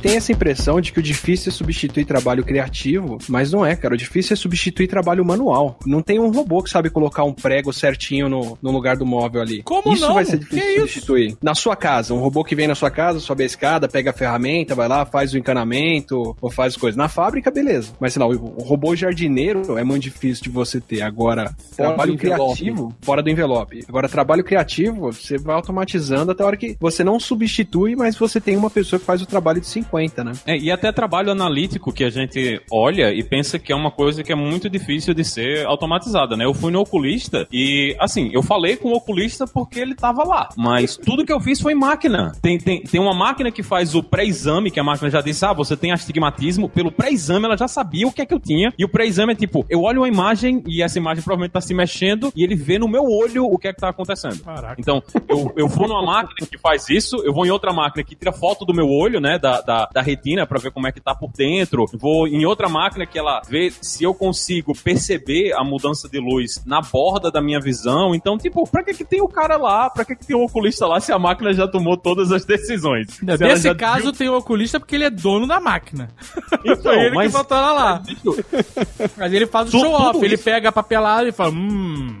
gente tem essa impressão de que o difícil é substituir trabalho criativo, mas não é, cara. O difícil é substituir trabalho manual. Não tem um robô que sabe colocar um prego certinho no, no lugar do móvel ali. Como isso não? vai ser difícil Que de isso? substituir. Na sua casa, um robô que vem na sua casa, sobe a escada, pega a ferramenta, vai lá, faz o encanamento, ou faz as coisas. Na fábrica, beleza. Mas sei lá, o robô jardineiro é muito difícil de você ter. Agora, trabalho do envelope. criativo, fora do envelope. Agora, trabalho criativo, você vai automatizando até a hora que você não substitui, mas você tem uma pessoa que faz o trabalho de 50, né? É, e até trabalho analítico que a gente olha e pensa que é uma coisa que é muito difícil de ser automatizada, né? Eu fui no oculista e, assim, eu falei com o oculista porque ele tava lá. Mas tudo que eu fiz foi em máquina. Tem, tem, tem uma máquina que faz o pré-exame, que a máquina já disse, ah, você tem astigmatismo. Pelo pré-exame ela já sabia o que é que eu tinha. E o pré-exame é tipo, eu olho uma imagem e essa imagem provavelmente tá se mexendo e ele vê no meu olho o que é que tá acontecendo. Caraca. Então, eu, eu vou numa máquina que faz isso, eu vou em outra máquina que tira foto do meu olho, né, da, da, da retina, pra ver como é que tá por dentro. Vou em outra máquina que ela vê se eu consigo perceber a mudança de luz na borda da minha visão. Então, tipo, pra que que tem o cara lá? Pra que que tem o oculista lá se a máquina já tomou todas as decisões? [laughs] Ela Nesse caso, tem o oculista porque ele é dono da máquina. [laughs] Então, Foi ele mas- que botou ela lá. [laughs] Mas ele faz o show-off. Ele isso. pega a papelada e fala: Hum,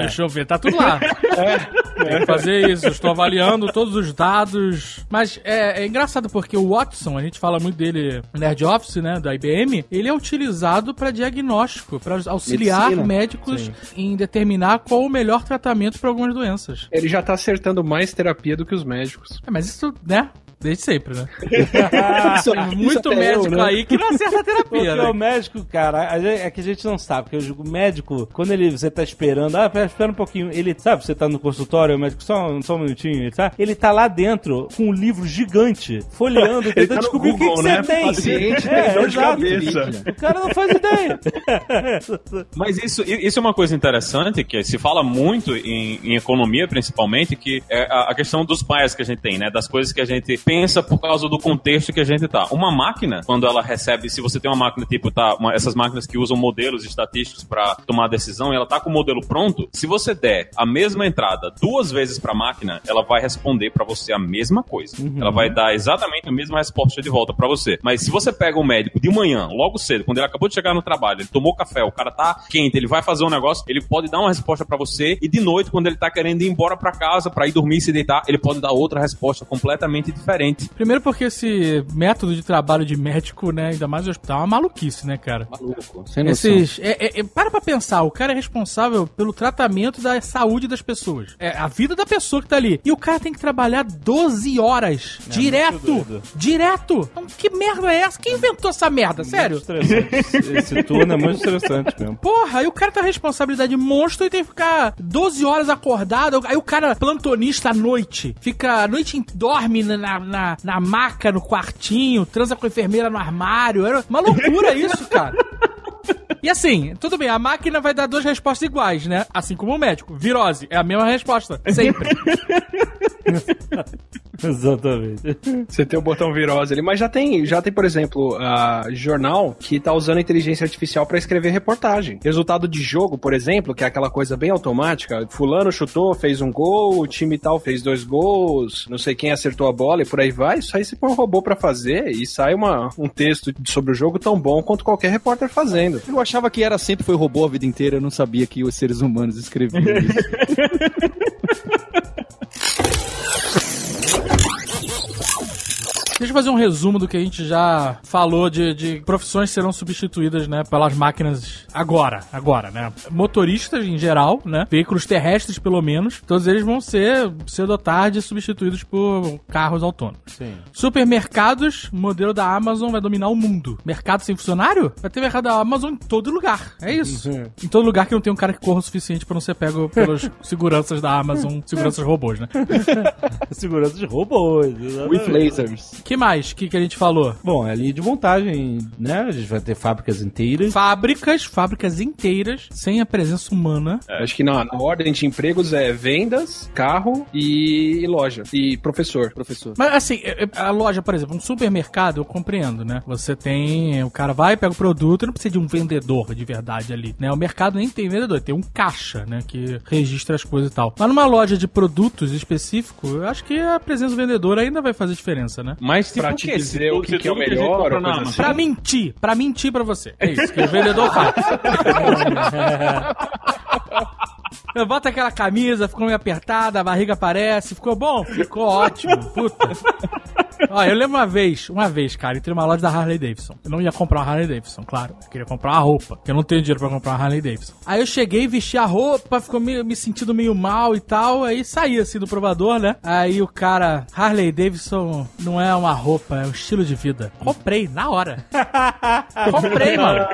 deixa eu ver, tá tudo lá. Tem que fazer isso. Estou avaliando todos os dados. Mas é, é engraçado porque o Watson, a gente fala muito dele no Nerd Office, né, da IBM, ele é utilizado para diagnóstico, para auxiliar Medicina. médicos em determinar qual o melhor tratamento para algumas doenças. Ele já tá acertando mais terapia do que os médicos. É, mas isso, né? Desde sempre, né? [laughs] Isso muito até médico eu, né? aí que não acerta a terapia, Porque né? o médico, cara, é que a gente não sabe, porque o médico, quando ele, você tá esperando, ah, pera, espera um pouquinho, ele, sabe, você tá no consultório, o médico, só, um- só um minutinho, ele tá, ele tá lá dentro com um livro gigante, folheando, [laughs] tentando tá descobrir o que, Google, que né? você tem. Paciente é, tem dor de cabeça. O cara não faz ideia. [laughs] Mas isso, isso é uma coisa interessante, que se fala muito em, em economia, principalmente, que é a, a questão dos bias que a gente tem, né? Das coisas que a gente pensa por causa do contexto que a gente tá. Uma máquina, quando ela recebe, se você tem uma máquina tipo, tá, uma- essas máquinas que usam modelos estatísticos para tomar decisão, e ela tá com o modelo pronto, se você der a mesma entrada duas vezes pra máquina, ela vai responder pra você a mesma coisa. Ela vai dar exatamente a mesma resposta de volta pra você. Mas se você pega um médico de manhã, logo cedo, quando ele acabou de chegar no trabalho, ele tomou café, o cara tá quente, ele vai fazer um negócio, ele pode dar uma resposta pra você e de noite, quando ele tá querendo ir embora pra casa, pra ir dormir e se deitar, ele pode dar outra resposta completamente diferente. Primeiro porque esse método de trabalho de médico, né, ainda mais no hospital, é uma maluquice, né, cara? Maluco. Sem noção. Esses, é, é, é, para pra pensar, o cara é responsável pelo tratamento da saúde das pessoas. É a vida da pessoa que tá ali. E o cara tem que trabalhar 12 horas. muito direto. Direto. Então, que merda é essa? Quem inventou essa merda? Sério? Muito estressante. Esse turno é muito estressante mesmo. Porra, aí o cara tem uma responsabilidade monstro e tem que ficar 12 horas acordado. Aí o cara, plantonista à noite, fica a noite, dorme na, na, na, maca, no quartinho, transa com a enfermeira no armário. Era uma loucura isso, cara. [laughs] E assim, tudo bem, a máquina vai dar duas respostas iguais, né? Assim como o médico. Virose, é a mesma resposta. Sempre. [laughs] Exatamente. Você tem o botão virose ali, mas já tem, já tem, por exemplo, a jornal que tá usando a inteligência artificial pra escrever reportagem. Resultado de jogo, por exemplo, que é aquela coisa bem automática, fulano chutou, fez um gol, o time tal fez dois gols, não sei quem acertou a bola e por aí vai, isso aí você põe um robô pra fazer e sai uma, um texto sobre o jogo tão bom quanto qualquer repórter fazendo. Eu achava que era sempre foi robô a vida inteira, eu não sabia que os seres humanos escreviam isso. [laughs] Deixa eu fazer um resumo do que a gente já falou de, de profissões que serão substituídas, né, pelas máquinas agora, agora, né? Motoristas em geral, né? Veículos terrestres, pelo menos, todos eles vão ser cedo ou tarde substituídos por carros autônomos. Sim. Supermercados, modelo da Amazon vai dominar o mundo. Mercado sem funcionário? Vai ter mercado da Amazon em todo lugar. É isso. Em todo lugar que não tem um cara que corra o suficiente pra não ser pego pelos [laughs] seguranças da Amazon, seguranças robôs, né? [laughs] Segurança de robôs. exatamente. With lasers. Que mais que, que a gente falou? Bom, é ali de montagem, né? A gente vai ter fábricas inteiras. Fábricas, fábricas inteiras, sem a presença humana. Acho que na, na ordem de empregos é vendas, carro e, e loja. E professor. Professor. Mas assim, é- é- a loja, por exemplo, um supermercado, eu compreendo, né? Você tem. O cara vai, pega o produto, não precisa de um vendedor de verdade ali, né? O mercado nem tem vendedor, tem um caixa, né? Que registra as coisas e tal. Mas numa loja de produtos específico, eu acho que a presença do vendedor ainda vai fazer diferença, né? Mas tipo Pra te dizer o que que é o melhor, ou coisa Amazon- Pra mentir, pra mentir pra você. É isso que o vendedor faz. [laughs] Eu boto aquela camisa, ficou meio apertada, a barriga aparece, ficou bom? Ficou ótimo, puta. Ó, eu lembro uma vez, uma vez, cara, entrei numa loja da Harley Davidson. Eu não ia comprar uma Harley Davidson, claro. Eu queria comprar uma roupa, porque eu não tenho dinheiro pra comprar uma Harley Davidson. Aí eu cheguei, vesti a roupa, ficou me, me sentindo meio mal e tal, aí saí assim do provador, né? Aí o cara, Harley Davidson não é uma roupa, é um estilo de vida. Comprei, na hora. [laughs] Comprei, mano.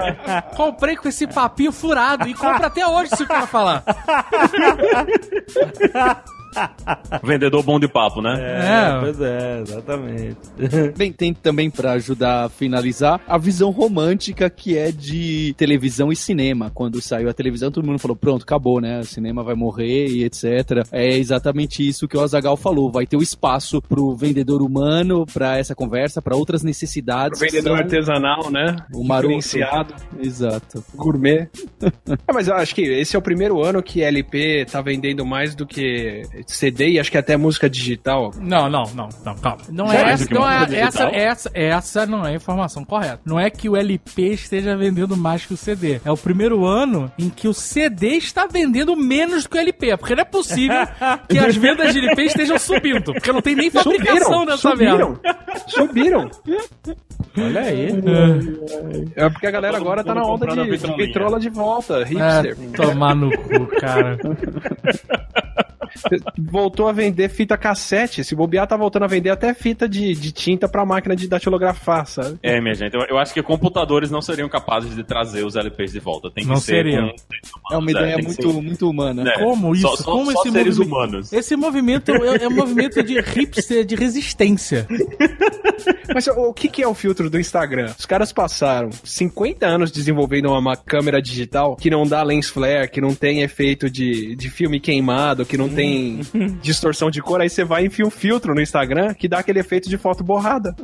Comprei com esse papinho furado e compro até hoje se o cara falar. [laughs] [laughs] Vendedor bom de papo, né? É, É. pois é, exatamente. [laughs] Bem, tem também pra ajudar a finalizar a visão romântica que é de televisão e cinema. Quando saiu a televisão, todo mundo falou: pronto, acabou, né? O cinema vai morrer e etc. É exatamente isso que o Azagal falou. Vai ter o espaço pro vendedor humano, pra essa conversa, pra outras necessidades. O vendedor artesanal, né? O maroto. Diferenciado, Exato. gourmet. [laughs] é, mas eu acho que esse é o primeiro ano que LP tá vendendo mais do que CD e acho que até música digital. Não, não, não, não, calma. Não é, Sério essa, não é essa, essa, essa não é a informação correta. Não é que o LP esteja vendendo mais que o CD. É o primeiro ano em que o CD está vendendo menos do que o LP. Porque não é possível [laughs] que as vendas de LP estejam subindo. Porque não tem nem fabricação dessa merda. subiram, subiram. Olha aí. É porque a galera agora tá na onda de, de vitrola de volta, É, hipster. tomar no cu, cara. [laughs] Voltou a vender fita cassete. Se bobear, tá voltando a vender até fita de, de tinta pra máquina de datilografar, sabe? É, minha gente, eu, eu acho que computadores não seriam capazes de trazer os LPs de volta. Tem que Não ser seriam. É uma ideia tem que muito, ser- muito humana. É, Como isso? Só, só- Como só esse seres movimento- humanos. Esse movimento é, é um movimento de hipster, de resistência. [laughs] Mas o, o que, que é o filtro do Instagram? Os caras passaram 50 anos desenvolvendo uma, uma câmera digital que não dá lens flare, que não tem efeito de, de filme queimado, que não tem tem [laughs] distorção de cor, aí você vai e enfia um filtro no Instagram que dá aquele efeito de foto borrada.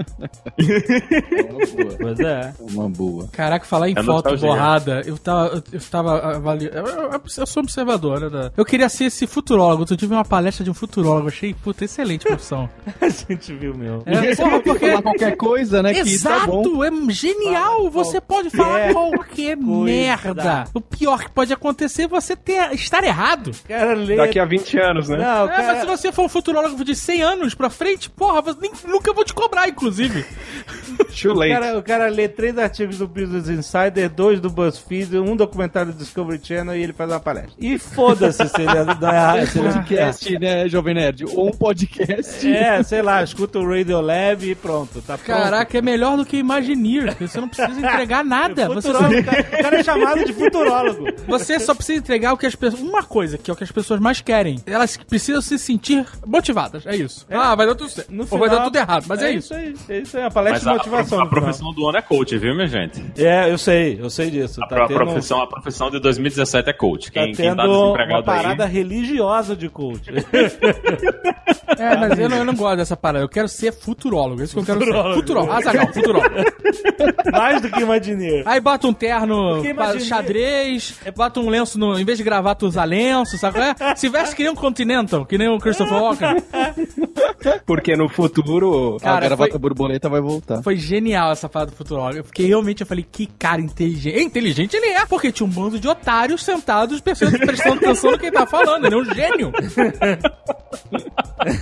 Uma boa. Pois é. Uma boa. Caraca, falar em É foto nostalgia. borrada, eu tava, eu, eu tava avaliando. Eu, eu- eu sou observadora. Da... Eu queria ser esse futurólogo. Eu tive uma palestra de um futurólogo. Achei, puta, excelente profissão. [laughs] A gente viu, meu. É, porra, porque. Falar qualquer coisa, né? Que tá bom. Exato, é genial. Você pode falar qualquer merda. O pior que pode acontecer é você ter, estar errado. Cara lê. Daqui a 20 anos, né? Não, o É, mas se você for um futurólogo de 100 anos pra frente, porra, você nem- nunca vou te cobrar, inclusive. [laughs] Too O late. cara, o cara lê três artigos do Business Insider, dois do BuzzFeed, um documentário do Discovery Channel e ele faz uma palestra. E foda-se se ele não é se ele- Podcast, né, Jovem Nerd? Ou um podcast. É, sei lá, escuta o Radio Lab e pronto, tá pronto. Caraca, é melhor do que Imagineer. porque Você não precisa entregar [laughs] nada. Você o cara- o cara é chamado de futurólogo. você só precisa entregar o que as pessoas. Uma coisa, que é o que as pessoas mais querem. Elas precisam se sentir motivadas. É isso. Ah, vai dar tudo certo. No Ou vai dar final- tudo errado, mas é, isso. aí, é isso aí, a palestra Mas de a, motivação. a, final. profissão do ano é coach, viu, minha gente? É, eu sei, eu sei disso. A, Tá a tendo, profissão, a profissão de 2017 é coach. tá Quem, quem tá tendo uma desempregado parada aí... religiosa de coach. [laughs] É, mas eu não, eu não gosto dessa parada. Eu quero ser futurólogo. É isso que eu quero Futurólogo. ser. Futurólogo. Azaghal, futurólogo. [laughs] Mais do que Imagineer. Aí bota um terno Porque pa- xadrez, bota um lenço no. Em vez de gravata, usa lenço, sabe? qual é? Se veste que nem um Continental, que nem o Christopher Walken. Porque no futuro. a Cara, gravata foi- borboleta vai voltar. Foi genial essa parada do futurólogo. Eu fiquei realmente, eu falei, que cara inteligente. É inteligente ele é, porque tinha um bando de otários sentados prestando, prestando atenção no que ele tá falando. Ele é um gênio. [laughs]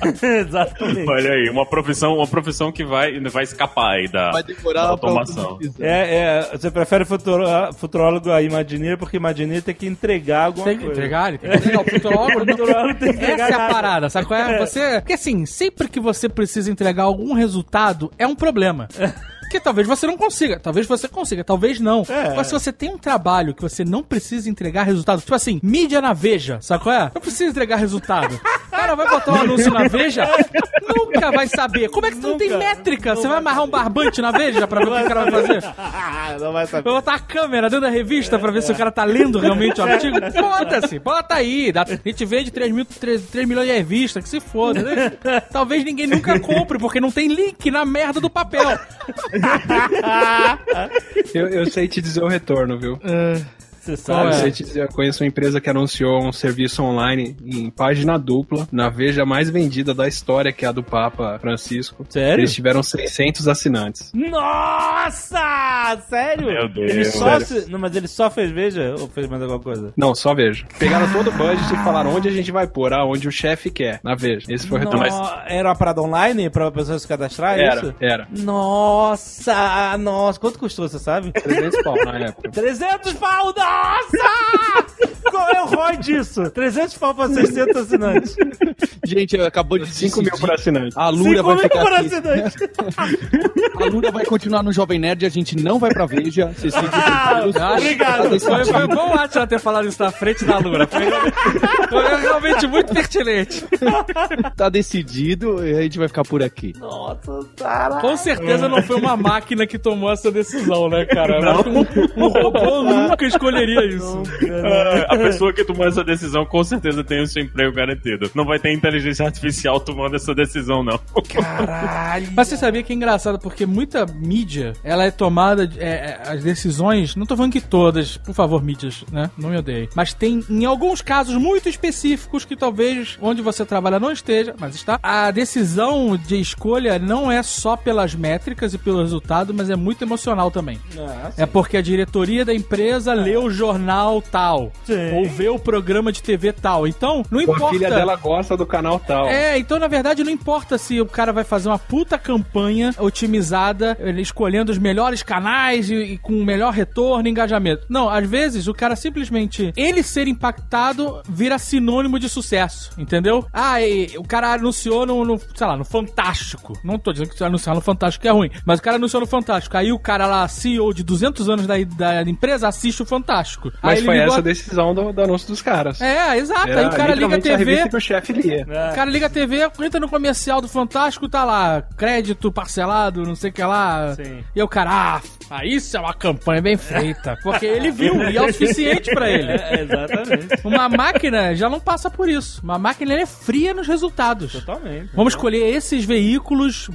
[laughs] Exatamente. Olha aí, uma profissão, uma profissão que vai, vai escapar aí da, Vai da automação. É, é, você prefere futuro, futurólogo a Imagineer porque Imagineer tem que entregar alguma Tem que coisa. entregar, ele tem que [laughs] entregar o futurólogo. não- Futurólogo tem que entregar Essa é a parada, sabe qual é? Você, porque assim, sempre que você precisa entregar algum resultado, é um problema. [laughs] Que talvez você não consiga, talvez você consiga, talvez não. É. Mas se você tem um trabalho que você não precisa entregar resultado, tipo assim, mídia na Veja, sabe qual é? Não precisa entregar resultado. O [laughs] cara vai botar um anúncio na Veja, nunca vai saber. Como é que você não tem métrica? Você vai amarrar um barbante na Veja pra ver o que o cara vai fazer? [laughs] não vai saber. Vai botar a câmera dentro da revista pra ver se o cara tá lendo realmente o artigo? [laughs] Foda-se, bota aí. A gente vende 3, mil, 3, 3 milhões de revistas, que se foda. Né? Talvez ninguém nunca compre, porque não tem link na merda do papel. [laughs] Eu, eu sei te dizer o retorno, viu? Você Qual sabe. Eu é? eu conheço uma empresa que anunciou um serviço online em página dupla, na Veja mais vendida da história, que é a do Papa Francisco. Sério? Eles tiveram 600 assinantes. Nossa! Sério? Meu Deus. Ele só Sério. se- Não, mas ele só fez Veja ou fez mais alguma coisa? Não, só Veja. Pegaram todo o budget e falaram onde a gente vai pôr, aonde o chefe quer, na Veja. Esse foi o retorno. No- Era uma parada online pra pessoa se cadastrar, é Era, isso? era. Nossa! Nossa! Quanto custou, você sabe? 300 pau na época. 300 pau! Nossa! Qual é o ROI disso? 300 pau pra 600 assinantes. Gente, acabou de 5 mil por assinante. A Lura 5 vai ficar por aqui. assinante. [laughs] A Lura vai continuar no Jovem Nerd e a gente não vai pra Veja. Vocês. Acho- Obrigado. Foi, foi bom o Atila ter falado isso na frente da Lura. Foi, foi realmente muito pertinente. Tá decidido e a gente vai ficar por aqui. Nossa, cara. Com certeza não foi uma máquina que tomou essa decisão, né, cara? Que Um, um robô nunca escolheria isso. Ah, a pessoa que tomou essa decisão com certeza tem o seu emprego garantido. Não vai ter inteligência artificial tomando essa decisão, não. Caralho. Mas você sabia que é engraçado, porque muita mídia, ela é tomada, é, é, as decisões, não tô falando que todas, por favor, mídias, né? Não me odeiem. Mas tem, em alguns casos muito específicos, que talvez onde você trabalha não esteja, mas está, a decisão de escolha não é só pelas métricas e pelo resultado, mas é muito emocional também. Nossa. É porque a diretoria da empresa lê o jornal tal, Sim. Ou vê o programa de TV tal. Então, não A importa... filha dela gosta do canal tal. É, então na verdade não importa se o cara vai fazer uma puta campanha otimizada, escolhendo os melhores canais e, e com o melhor retorno e engajamento. Não, às vezes o cara simplesmente, ele ser impactado vira sinônimo de sucesso, entendeu? Ah, e, o cara anunciou no, no, sei lá, no Fantástico. Não tô dizendo que anunciar no Fantástico é ruim, mas o cara anunciou no Fantástico. Aí o cara lá, CEO de 200 anos da, da empresa, assiste o Fantástico. Mas foi essa a- a decisão do, do anúncio dos caras. É, exato. Era Aí o cara liga a a TV, que o chefe lia. o cara liga a TV, entra no comercial do Fantástico, tá lá, crédito parcelado, não sei o que lá. Sim. E o cara, ah, ah, isso é uma campanha bem feita. Porque ele viu e é o suficiente pra ele. [laughs] É, exatamente. Uma máquina já não passa por isso. Uma máquina ela é fria nos resultados. Totalmente. Vamos escolher esses veículos,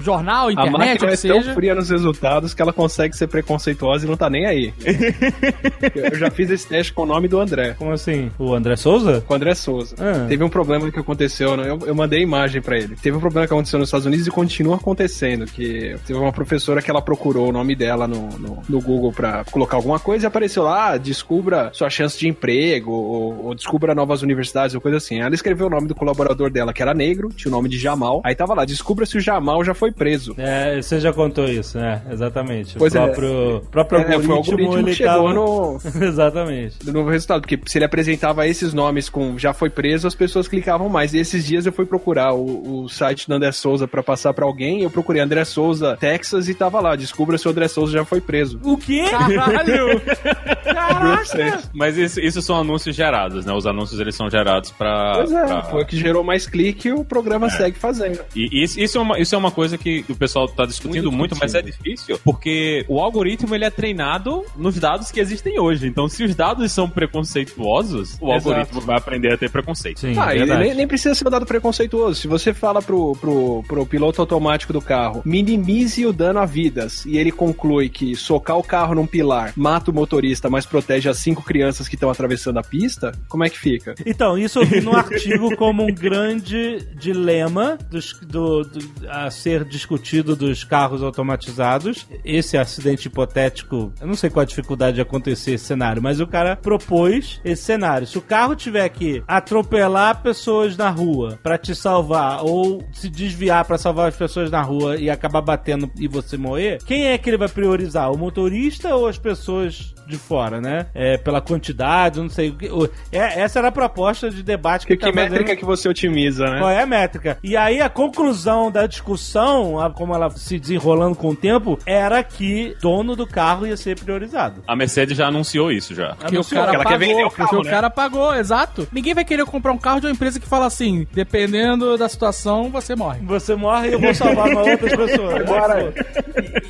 jornal, A internet, o máquina é seja. tão fria nos resultados que ela consegue ser preconceituosa e não tá nem aí. [laughs] Eu já fiz esse teste com o nome do André. Como assim? O André Souza? Com o André Souza. Ah. Teve um problema que aconteceu, eu, eu mandei imagem pra ele. Teve um problema que aconteceu nos Estados Unidos e continua acontecendo. Que teve uma professora que ela procurou o nome dela no, no, no Google pra colocar alguma coisa e apareceu lá, ah, descubra sua chance de emprego, ou, ou descubra novas universidades, ou coisa assim. Ela escreveu o nome do colaborador dela, que era negro, tinha o nome de Jamal. Aí tava lá, descubra se o Jamal já foi preso. É, você já contou isso, né? Exatamente. Pois o é. próprio, próprio É, foi o algoritmo ele chegou tava- no, [laughs] Exatamente. novo resultado, porque se ele apresentava esses nomes com já foi preso, as pessoas clicavam mais. E esses dias eu fui procurar o, o site do André Souza pra passar pra alguém, eu procurei André Souza, Texas, e tava lá, descubra se o André Souza já foi preso. O quê? Caralho! [laughs] Caraca! Mas isso, isso são anúncios gerados, né? Os anúncios eles são gerados pra. Pois é, pra- foi o que gerou mais clique e o programa segue fazendo. E isso, isso, é uma, isso é uma coisa que o pessoal tá discutindo Muito muito, mas é difícil, porque o algoritmo ele é treinado nos dados que existem hoje. Então, se os dados são preconceituosos, o Exato. algoritmo vai aprender a ter preconceito. Sim, Ah, ele verdade. nem, nem precisa ser um dado preconceituoso. Se você fala pro, pro, pro piloto automático do carro, minimize o dano a vidas, e ele conclui que socar o carro num pilar mata o motorista, mas protege as cinco crianças que estão atravessando a pista, como é que fica? Então, isso eu vi no [laughs] artigo como um grande dilema dos- do, do- a ser discutido dos carros automatizados. Esse acidente hipotético, eu não sei qual a dificuldade de acontecer esse cenário, mas o cara propôs esse cenário. Se o carro tiver que atropelar pessoas na rua pra te salvar, ou se desviar pra salvar as pessoas na rua e acabar batendo e você morrer, quem é que ele vai priorizar? O motorista ou as pessoas de fora, né? É, pela quantidade, não sei. que- é- essa era a proposta de debate que, Que, que tá métrica fazendo. que você otimiza, né? Qual é a métrica? E aí a conclusão da discussão, a- como ela se desenrolando com o tempo, era que dono do carro ia ser priorizado. A Mercedes já anunciou isso já. Que o cara ela quer pagou, vender o carro, porque o né? cara pagou, exato. Ninguém vai querer comprar um carro de uma empresa que fala assim, dependendo da situação, você morre. Você morre e eu vou salvar uma outras pessoas. Agora,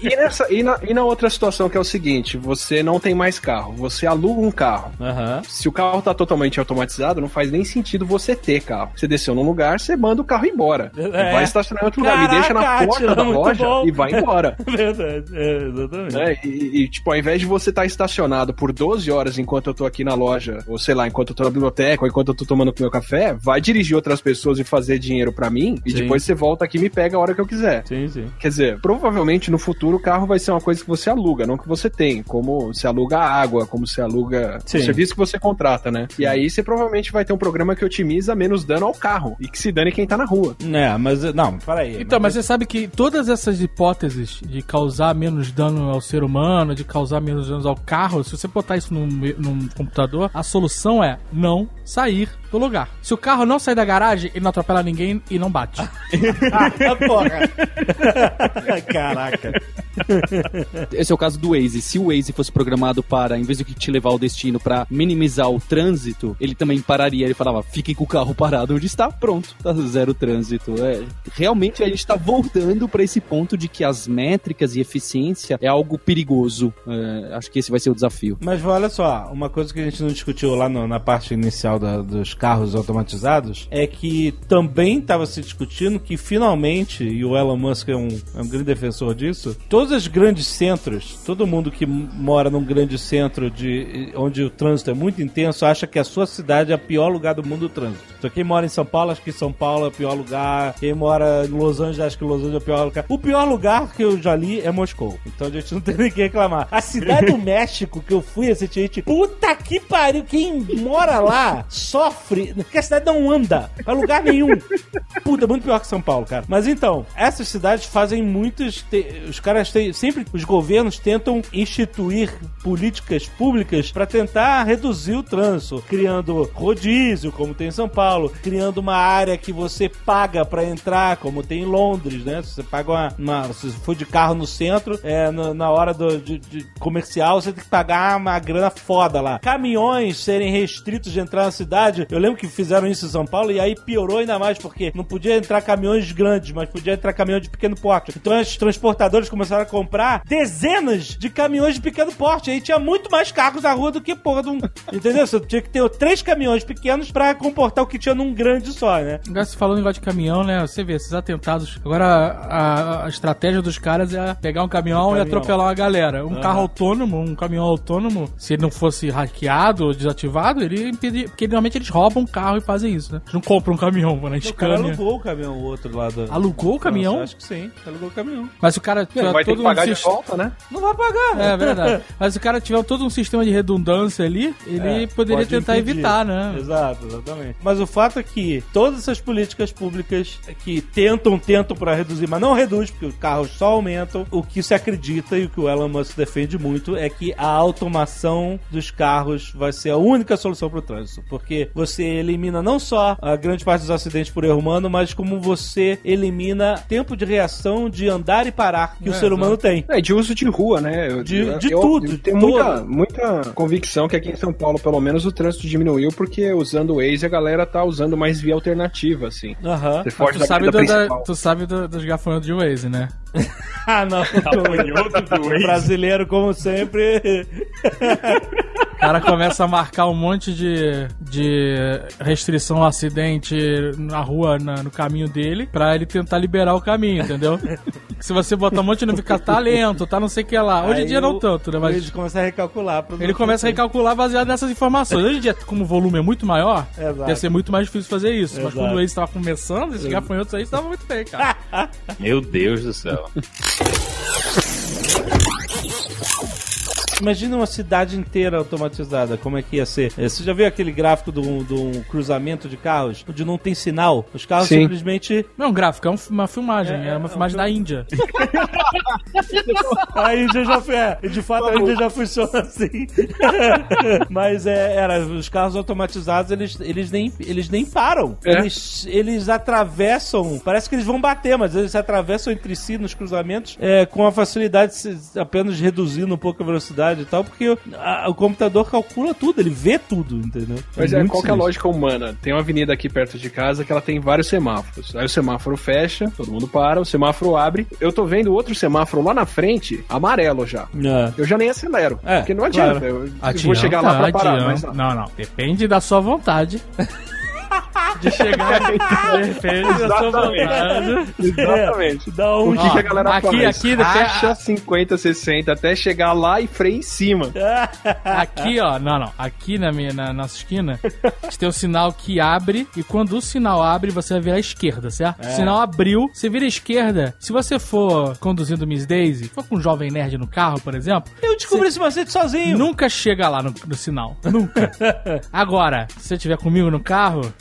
e, e nessa, e, na, e na outra situação que é o seguinte: você não tem mais carro, você aluga um carro. Aham. Se o carro tá totalmente automatizado, não faz nem sentido você ter carro. Você desceu num lugar, você manda o carro embora. É. Vai estacionar em outro lugar, me Caraca, deixa na porta da loja bom. e vai embora. [laughs] Verdade, é, exatamente. né? E, e, tipo, ao invés de você estar estacionado por 12 horas enquanto eu tô aqui na loja, ou sei lá, enquanto eu tô na biblioteca, ou enquanto eu tô tomando meu café, vai dirigir outras pessoas e fazer dinheiro pra mim, e Sim. depois você volta aqui e me pega a hora que eu quiser. Sim, sim. Quer dizer, provavelmente no futuro o carro vai ser uma coisa que você aluga, não que você tem. Como se aluga água, como se aluga Sim. o serviço que você contrata, né? E aí você provavelmente vai ter um programa que otimiza menos dano ao carro. E que se dane quem tá na rua. É, mas não, peraí. Então, mas você sabe que todas essas hipóteses de causar menos dano ao ser humano, de causar menos danos ao carro, se você botar isso num, num computador, a solução é não sair do lugar. Se o carro não sair da garagem, ele não atropela ninguém e não bate. [laughs] Ah, porra. [laughs] Caraca. Esse é o caso do Waze. Se o Waze fosse programado para, em vez de te levar ao destino, para minimizar o trânsito, ele também pararia. Ele falava, fique com o carro parado onde está, pronto, tá zero trânsito. É, realmente a gente está voltando para esse ponto de que as métricas e eficiência é algo perigoso. É, acho que esse vai ser o desafio. Mas olha só, uma coisa que a gente não discutiu lá no- na parte inicial da- dos carros automatizados é que também estava se discutindo que finalmente, e o Elon Musk é um, é um grande defensor disso, todos os grandes centros, todo mundo que mora num grande centro de onde o trânsito é muito intenso acha que a sua cidade é o pior lugar do mundo do trânsito. Então quem mora em São Paulo acha que São Paulo é o pior lugar, quem mora em Los Angeles acha que Los Angeles é o pior lugar. O pior lugar que eu já li é Moscou. Então a gente não tem [laughs] nem que reclamar. A cidade do [laughs] México que eu fui recentemente, puta que pariu, quem mora lá sofre sofre, que a cidade não anda pra lugar nenhum. Puta, muito pior que São Paulo, cara. Mas então, essas cidades fazem muitos. te- Os caras têm. Sempre os governos tentam instituir políticas públicas pra tentar reduzir o trânsito, criando rodízio, como tem em São Paulo, criando uma área que você paga pra entrar, como tem em Londres, né? Se você paga uma. uma- se você for de carro no centro, é, na, na hora do, de, de comercial, você tem que pagar uma grana foda lá. Caminhões serem restritos de entrar na cidade. Eu lembro que fizeram isso em São Paulo e aí piorou ainda mais, porque não podia entrar caminhões grandes, mas podia entrar caminhões de pequeno porte. Então os transportadores começaram a comprar dezenas de caminhões de pequeno porte. Aí tinha muito mais carros na rua do que porra de um. [laughs] Entendeu? Você tinha que ter três caminhões pequenos pra comportar o que tinha num grande só, né? Agora você falou negócio de caminhão, né? Você vê, esses atentados. Agora a, a estratégia dos caras é pegar um caminhão, Um e caminhão. atropelar uma galera. Um carro autônomo, um caminhão autônomo, se ele não fosse hackeado ou desativado, ele impedia. Porque normalmente eles roubam um carro e fazem isso, né? Eles não compram um caminhão, mano, na O cara alugou o caminhão, o outro lá do. Alugou o caminhão? Nossa, acho que sim, alugou o caminhão. Mas o cara tiver Vai ter todo que pagar um de sistema. volta, né? Não vai pagar. É verdade. [laughs] Mas se o cara tiver todo um sistema de redundância ali, ele É, poderia pode tentar impedir. evitar, né? Exato, exatamente. Mas o fato é que todas essas políticas públicas que tentam, tentam para reduzir, mas não reduz, porque os carros só aumentam. O que se acredita e o que o Elon Musk defende muito é que a automação dos carros vai ser a única solução para o trânsito. Porque você elimina não só a grande parte dos acidentes por erro humano, mas como você elimina tempo de reação de andar e parar que o É, ser humano tem. É, de uso de rua, né? Eu- De- eu- de eu- tudo, Eu tenho todo. muita, muita convicção que aqui em São Paulo, pelo menos, o trânsito diminuiu porque usando o Waze a galera tá usando mais via alternativa, assim. Aham. Você foge Tu sabe, da, principal. tu sabe do- dos gafanhotos de Waze, né? [laughs] Ah, não. [laughs] Brasileiro, como sempre. O cara começa a marcar um monte de, de restrição ao acidente na rua, na- no caminho dele, pra ele tentar liberar o caminho, entendeu? Se você botar um monte de não ficar tá lento, tá não sei o que lá. Hoje em dia não o- tanto, né? Mas Eles começam a recalcular. ele começa a recalcular baseado nessas informações. Hoje em dia, como o volume é muito maior, Exato. deve ser muito mais difícil fazer isso. Mas Exato. quando o Waze tava começando, esses gafanhotos aí estavam muito bem, cara. Meu Deus do céu dela. Imagina uma cidade inteira automatizada, como é que ia ser? Eh, Você já viu aquele gráfico de um, um cruzamento de carros, onde não tem sinal? Os carros Sim. simplesmente. Não é um gráfico, é um- uma filmagem. É, É, uma é, filmagem é da Índia. [laughs] A Índia já foi. é, De fato, a Índia já funciona assim. [laughs] Mas é, era, os carros automatizados, eles, eles, nem, eles nem param. É. Eles, eles atravessam. Parece que eles vão bater, mas eles se atravessam entre si nos cruzamentos é, com a facilidade, apenas reduzindo um pouco a velocidade e tal, porque o, a- o computador calcula tudo, ele vê tudo, entendeu? Mas é, muito qual que é a lógica humana? Tem uma avenida aqui perto de casa que ela tem vários semáforos. Aí o semáforo fecha, todo mundo para, o semáforo abre. Eu tô vendo outro semáforo lá na frente, amarelo já. É. Eu já nem acelero. É, porque não adianta. claro. Eu, eu Adianta, vou chegar lá pra parar. adianta. Mas, não. Não, não. Depende da sua vontade. [laughs] De chegar. [laughs] Sua vontade. Exatamente. Dá um O que, que a galera aqui- faz? aqui- Racha 50, 60 até chegar lá e freia em cima. [laughs] Aqui, ó, não, não. Aqui na minha na nossa esquina, a gente tem um sinal que abre e quando o sinal abre, você vai virar à esquerda, certo? O sinal abriu, você vira à esquerda. Se você for conduzindo Miss Daisy, for com um jovem nerd no carro, por exemplo, Eu descobri esse macete sozinho. nunca chega lá no, no sinal. Nunca. [laughs] Agora, se você estiver comigo no carro,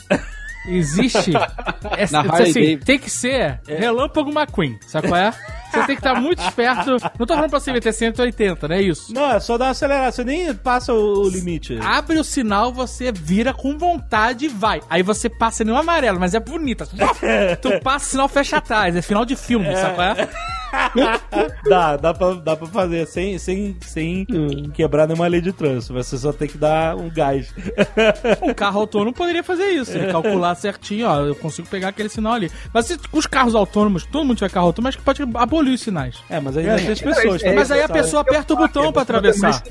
existe. [laughs] Harley assim, tem que ser Relâmpago McQueen, sabe qual é? Você tem que estar muito esperto. Não tô falando pra você meter 180, não é isso? Não, é só dar uma acelerada, você nem passa o, o limite. Abre o sinal, você vira com vontade e vai. Aí você passa no amarelo, mas é bonita. [laughs] tu passa, o sinal fecha atrás. É final de filme, sabe qual é? Dá, dá pra, dá pra fazer sem, sem, sem quebrar nenhuma lei de trânsito. Você só tem que dar um gás. Um carro autônomo poderia fazer isso. Ele calcular certinho, ó, eu consigo pegar aquele sinal ali. Mas se os carros autônomos, todo mundo tiver carro autônomo, acho que pode abolir os sinais. É, mas aí tem as pessoas. é, Mas aí a pessoa aperta o botão pra atravessar.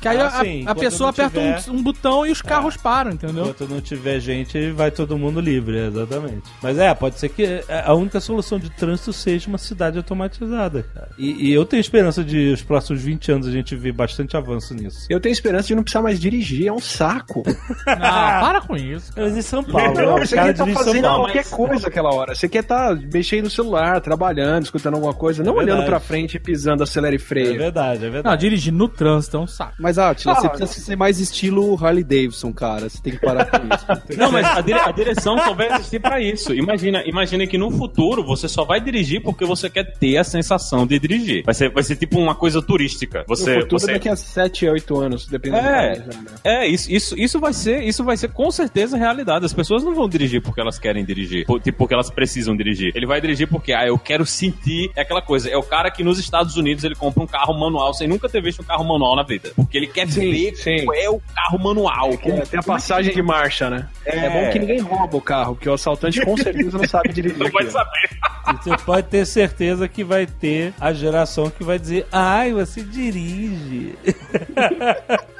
Que aí Ah, a, sim, a pessoa aperta um- um, botão e os carros param, entendeu? Enquanto não tiver gente, vai todo mundo livre, exatamente. Mas é, pode ser que a única solução de trânsito seja uma cidade automatizada. Automatizada, cara. E, e eu tenho esperança de os próximos 20 anos a gente ver bastante avanço nisso. Eu tenho esperança de não precisar mais dirigir, é um saco. [laughs] Não, para com isso. Mas em São Paulo, Não, você cara quer estar São fazendo Paulo. qualquer coisa aquela hora. Você quer estar mexendo no celular, trabalhando, escutando alguma coisa, não verdade. olhando pra frente e pisando acelera e É freio. verdade, é Não, verdade. dirigir no trânsito é um saco. Mas, Atila, Ah, você precisa ser mais estilo Harley Davidson, cara. Você tem que parar com isso. [laughs] Não, mas a, dire- a direção só vai existir pra isso. Imagina, imagina que no futuro você só vai dirigir porque você quer ter a sensação de dirigir. Vai ser, vai ser tipo uma coisa turística. Você, no futuro, você... daqui a 7, 8 anos, dependendo É. do país. né? É, isso, isso, isso vai ser, isso vai ser com certeza realidade. As pessoas não vão dirigir porque elas querem dirigir, por- tipo, porque elas precisam dirigir. Ele vai dirigir porque, ah, eu quero sentir é aquela coisa. É o cara que nos Estados Unidos ele compra um carro manual sem nunca ter visto um carro manual na vida. Porque ele quer Sim, ver sim. como é o carro manual. Que é, tem a passagem de marcha, né? É. bom que ninguém rouba o carro, porque o assaltante com certeza não sabe dirigir. Não vai saber. E você pode ter certeza que vai ter a geração que vai dizer, ai, você dirige. [laughs]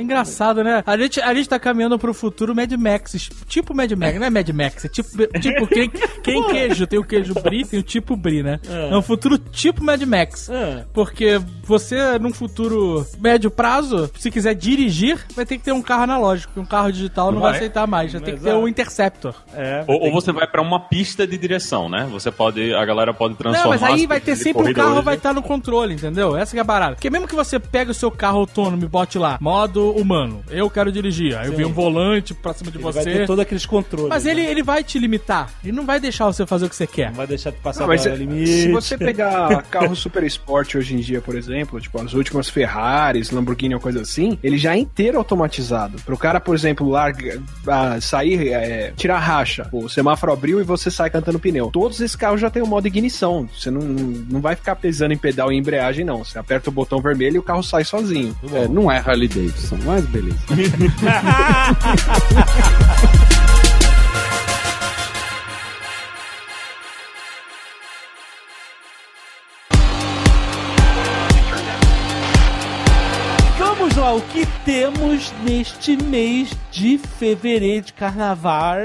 É engraçado, né? A gente, a gente tá caminhando pro futuro Mad Max. Tipo Mad Max, não é Mad Max, é tipo, tipo quem, quem queijo? Tem o queijo Brie, tem o tipo Brie, né? É, um futuro tipo Mad Max. É. Porque você, num futuro médio prazo, se quiser dirigir, vai ter que ter um carro analógico. Um carro digital não, Não vai aceitar mais. Já tem que ter o Interceptor. É, Ou, ou você vai pra uma pista de direção, né? Você pode, a galera pode transformar. Não, mas aí vai ter sempre o corrida carro hoje. vai estar no controle, entendeu? Essa que é a parada. Porque mesmo que você pegue o seu carro autônomo e bote lá, modo humano, eu quero dirigir. Aí eu Sim. vi um volante pra cima de ele vai você. ter todos aqueles controles. Mas ele, né? ele vai te limitar. Ele não vai deixar você fazer o que você quer. não vai deixar de passar Não, mas é- limite. se você pegar [laughs] carro super esporte hoje em dia, por exemplo, tipo as últimas Ferraris, Lamborghini ou coisa assim, ele já é inteiro automatizado. Pro cara, por exemplo, larga, ah, sair, é, tirar racha, o semáforo abriu e você sai cantando pneu. Todos esses carros já tem o modo ignição. Você não, não vai ficar pesando em pedal e embreagem, não. Você aperta o botão vermelho e o carro sai sozinho. É, não é Harley Davidson, mas beleza. [laughs] Vamos lá, o que temos neste mês de fevereiro de carnaval?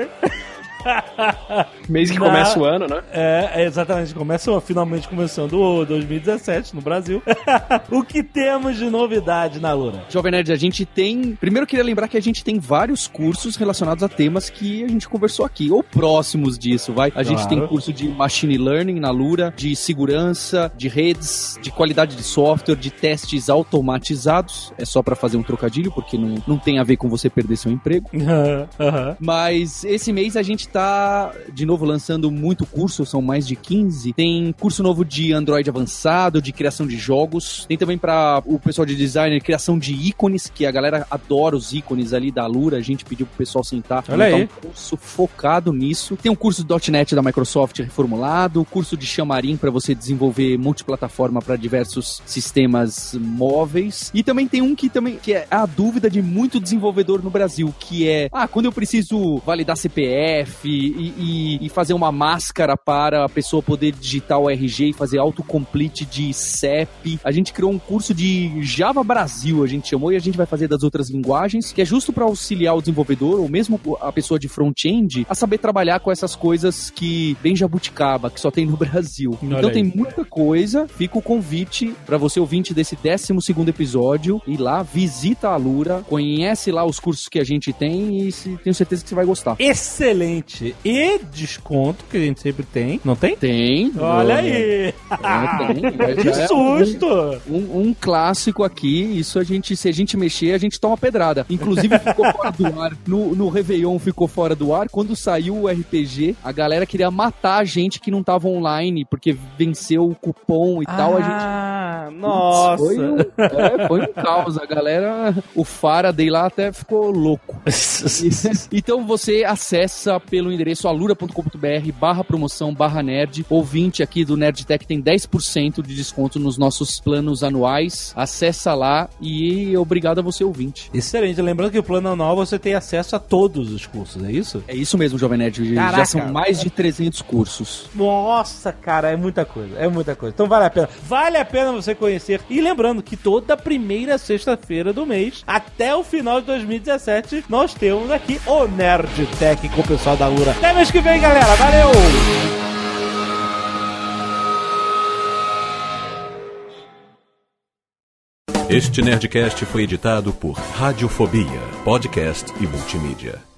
[laughs] Mês que Na- começa o ano, né? É, é exatamente, começa finalmente começando o 2017 no Brasil. [laughs] o que temos de novidade na Lura? Jovem Nerd, a gente tem. Primeiro, eu queria lembrar que a gente tem vários cursos relacionados a temas que a gente conversou aqui, ou próximos disso, vai. A gente Claro. tem curso de Machine Learning na Lura, de segurança, de redes, de qualidade de software, de testes automatizados. É só pra fazer um trocadilho, porque não, não tem a ver com você perder seu emprego. [laughs] Aham. Mas esse mês a gente tá, de novo, lançando muito curso, são mais de 15. Tem curso novo de Android avançado, de criação de jogos. Tem também para o pessoal de designer, criação de ícones, que a galera adora os ícones ali da Lura. A gente pediu pro pessoal sentar. Olha aí. um curso focado nisso. Tem um curso de .NET da Microsoft reformulado, curso de Xamarin para você desenvolver multiplataforma para diversos sistemas móveis. E também tem um que também que é a dúvida de muito desenvolvedor no Brasil, que é, ah, quando eu preciso validar CPF e, e- e fazer uma máscara para a pessoa poder digitar o RG e fazer autocomplete de CEP, a gente criou um curso de Java Brasil, a gente chamou, e a gente vai fazer das outras linguagens, que é justo para auxiliar o desenvolvedor, ou mesmo a pessoa de front-end, a saber trabalhar com essas coisas que bem jabuticaba, que só tem no [laughs] Brasil. Olha então aí. tem muita coisa, fica o convite para você ouvinte desse 12 segundo episódio, ir lá, visita a Lura, conhece lá os cursos que a gente tem e se- tenho certeza que você vai gostar. Excelente. E desconto, que a gente sempre tem. Não tem? Tem. Olha aí. É, tem. [laughs] Que é susto. Um, um clássico aqui, isso a gente, se a gente mexer, a gente toma pedrada. Inclusive ficou fora do ar. No, no Réveillon ficou fora do ar. Quando saiu o RPG, a galera queria matar a gente que não tava online, porque venceu o cupom e tal. A gente. Ah, nossa. Foi um, é, foi um caos. A galera, o Faraday lá até ficou louco. [laughs] então você acessa pelo endereço alura.com.br barra promoção barra nerd. Ouvinte aqui do Nerdtech tem 10% de desconto nos nossos planos anuais. Acessa lá e obrigado a você ouvinte. Excelente. Lembrando que o plano anual você tem acesso a todos os cursos, é isso? É isso mesmo, Jovem Nerd. Já Caraca. são mais de 300 cursos. Nossa, cara, é muita coisa, é muita coisa. Então vale a pena. Vale a pena você conhecer. E lembrando que toda primeira sexta-feira do mês, até o final de 2017, nós temos aqui o Nerd Tech com o pessoal da Daura. Até mês que vem, galera. Valeu! Este Nerdcast foi editado por Radiofobia, podcast e multimídia.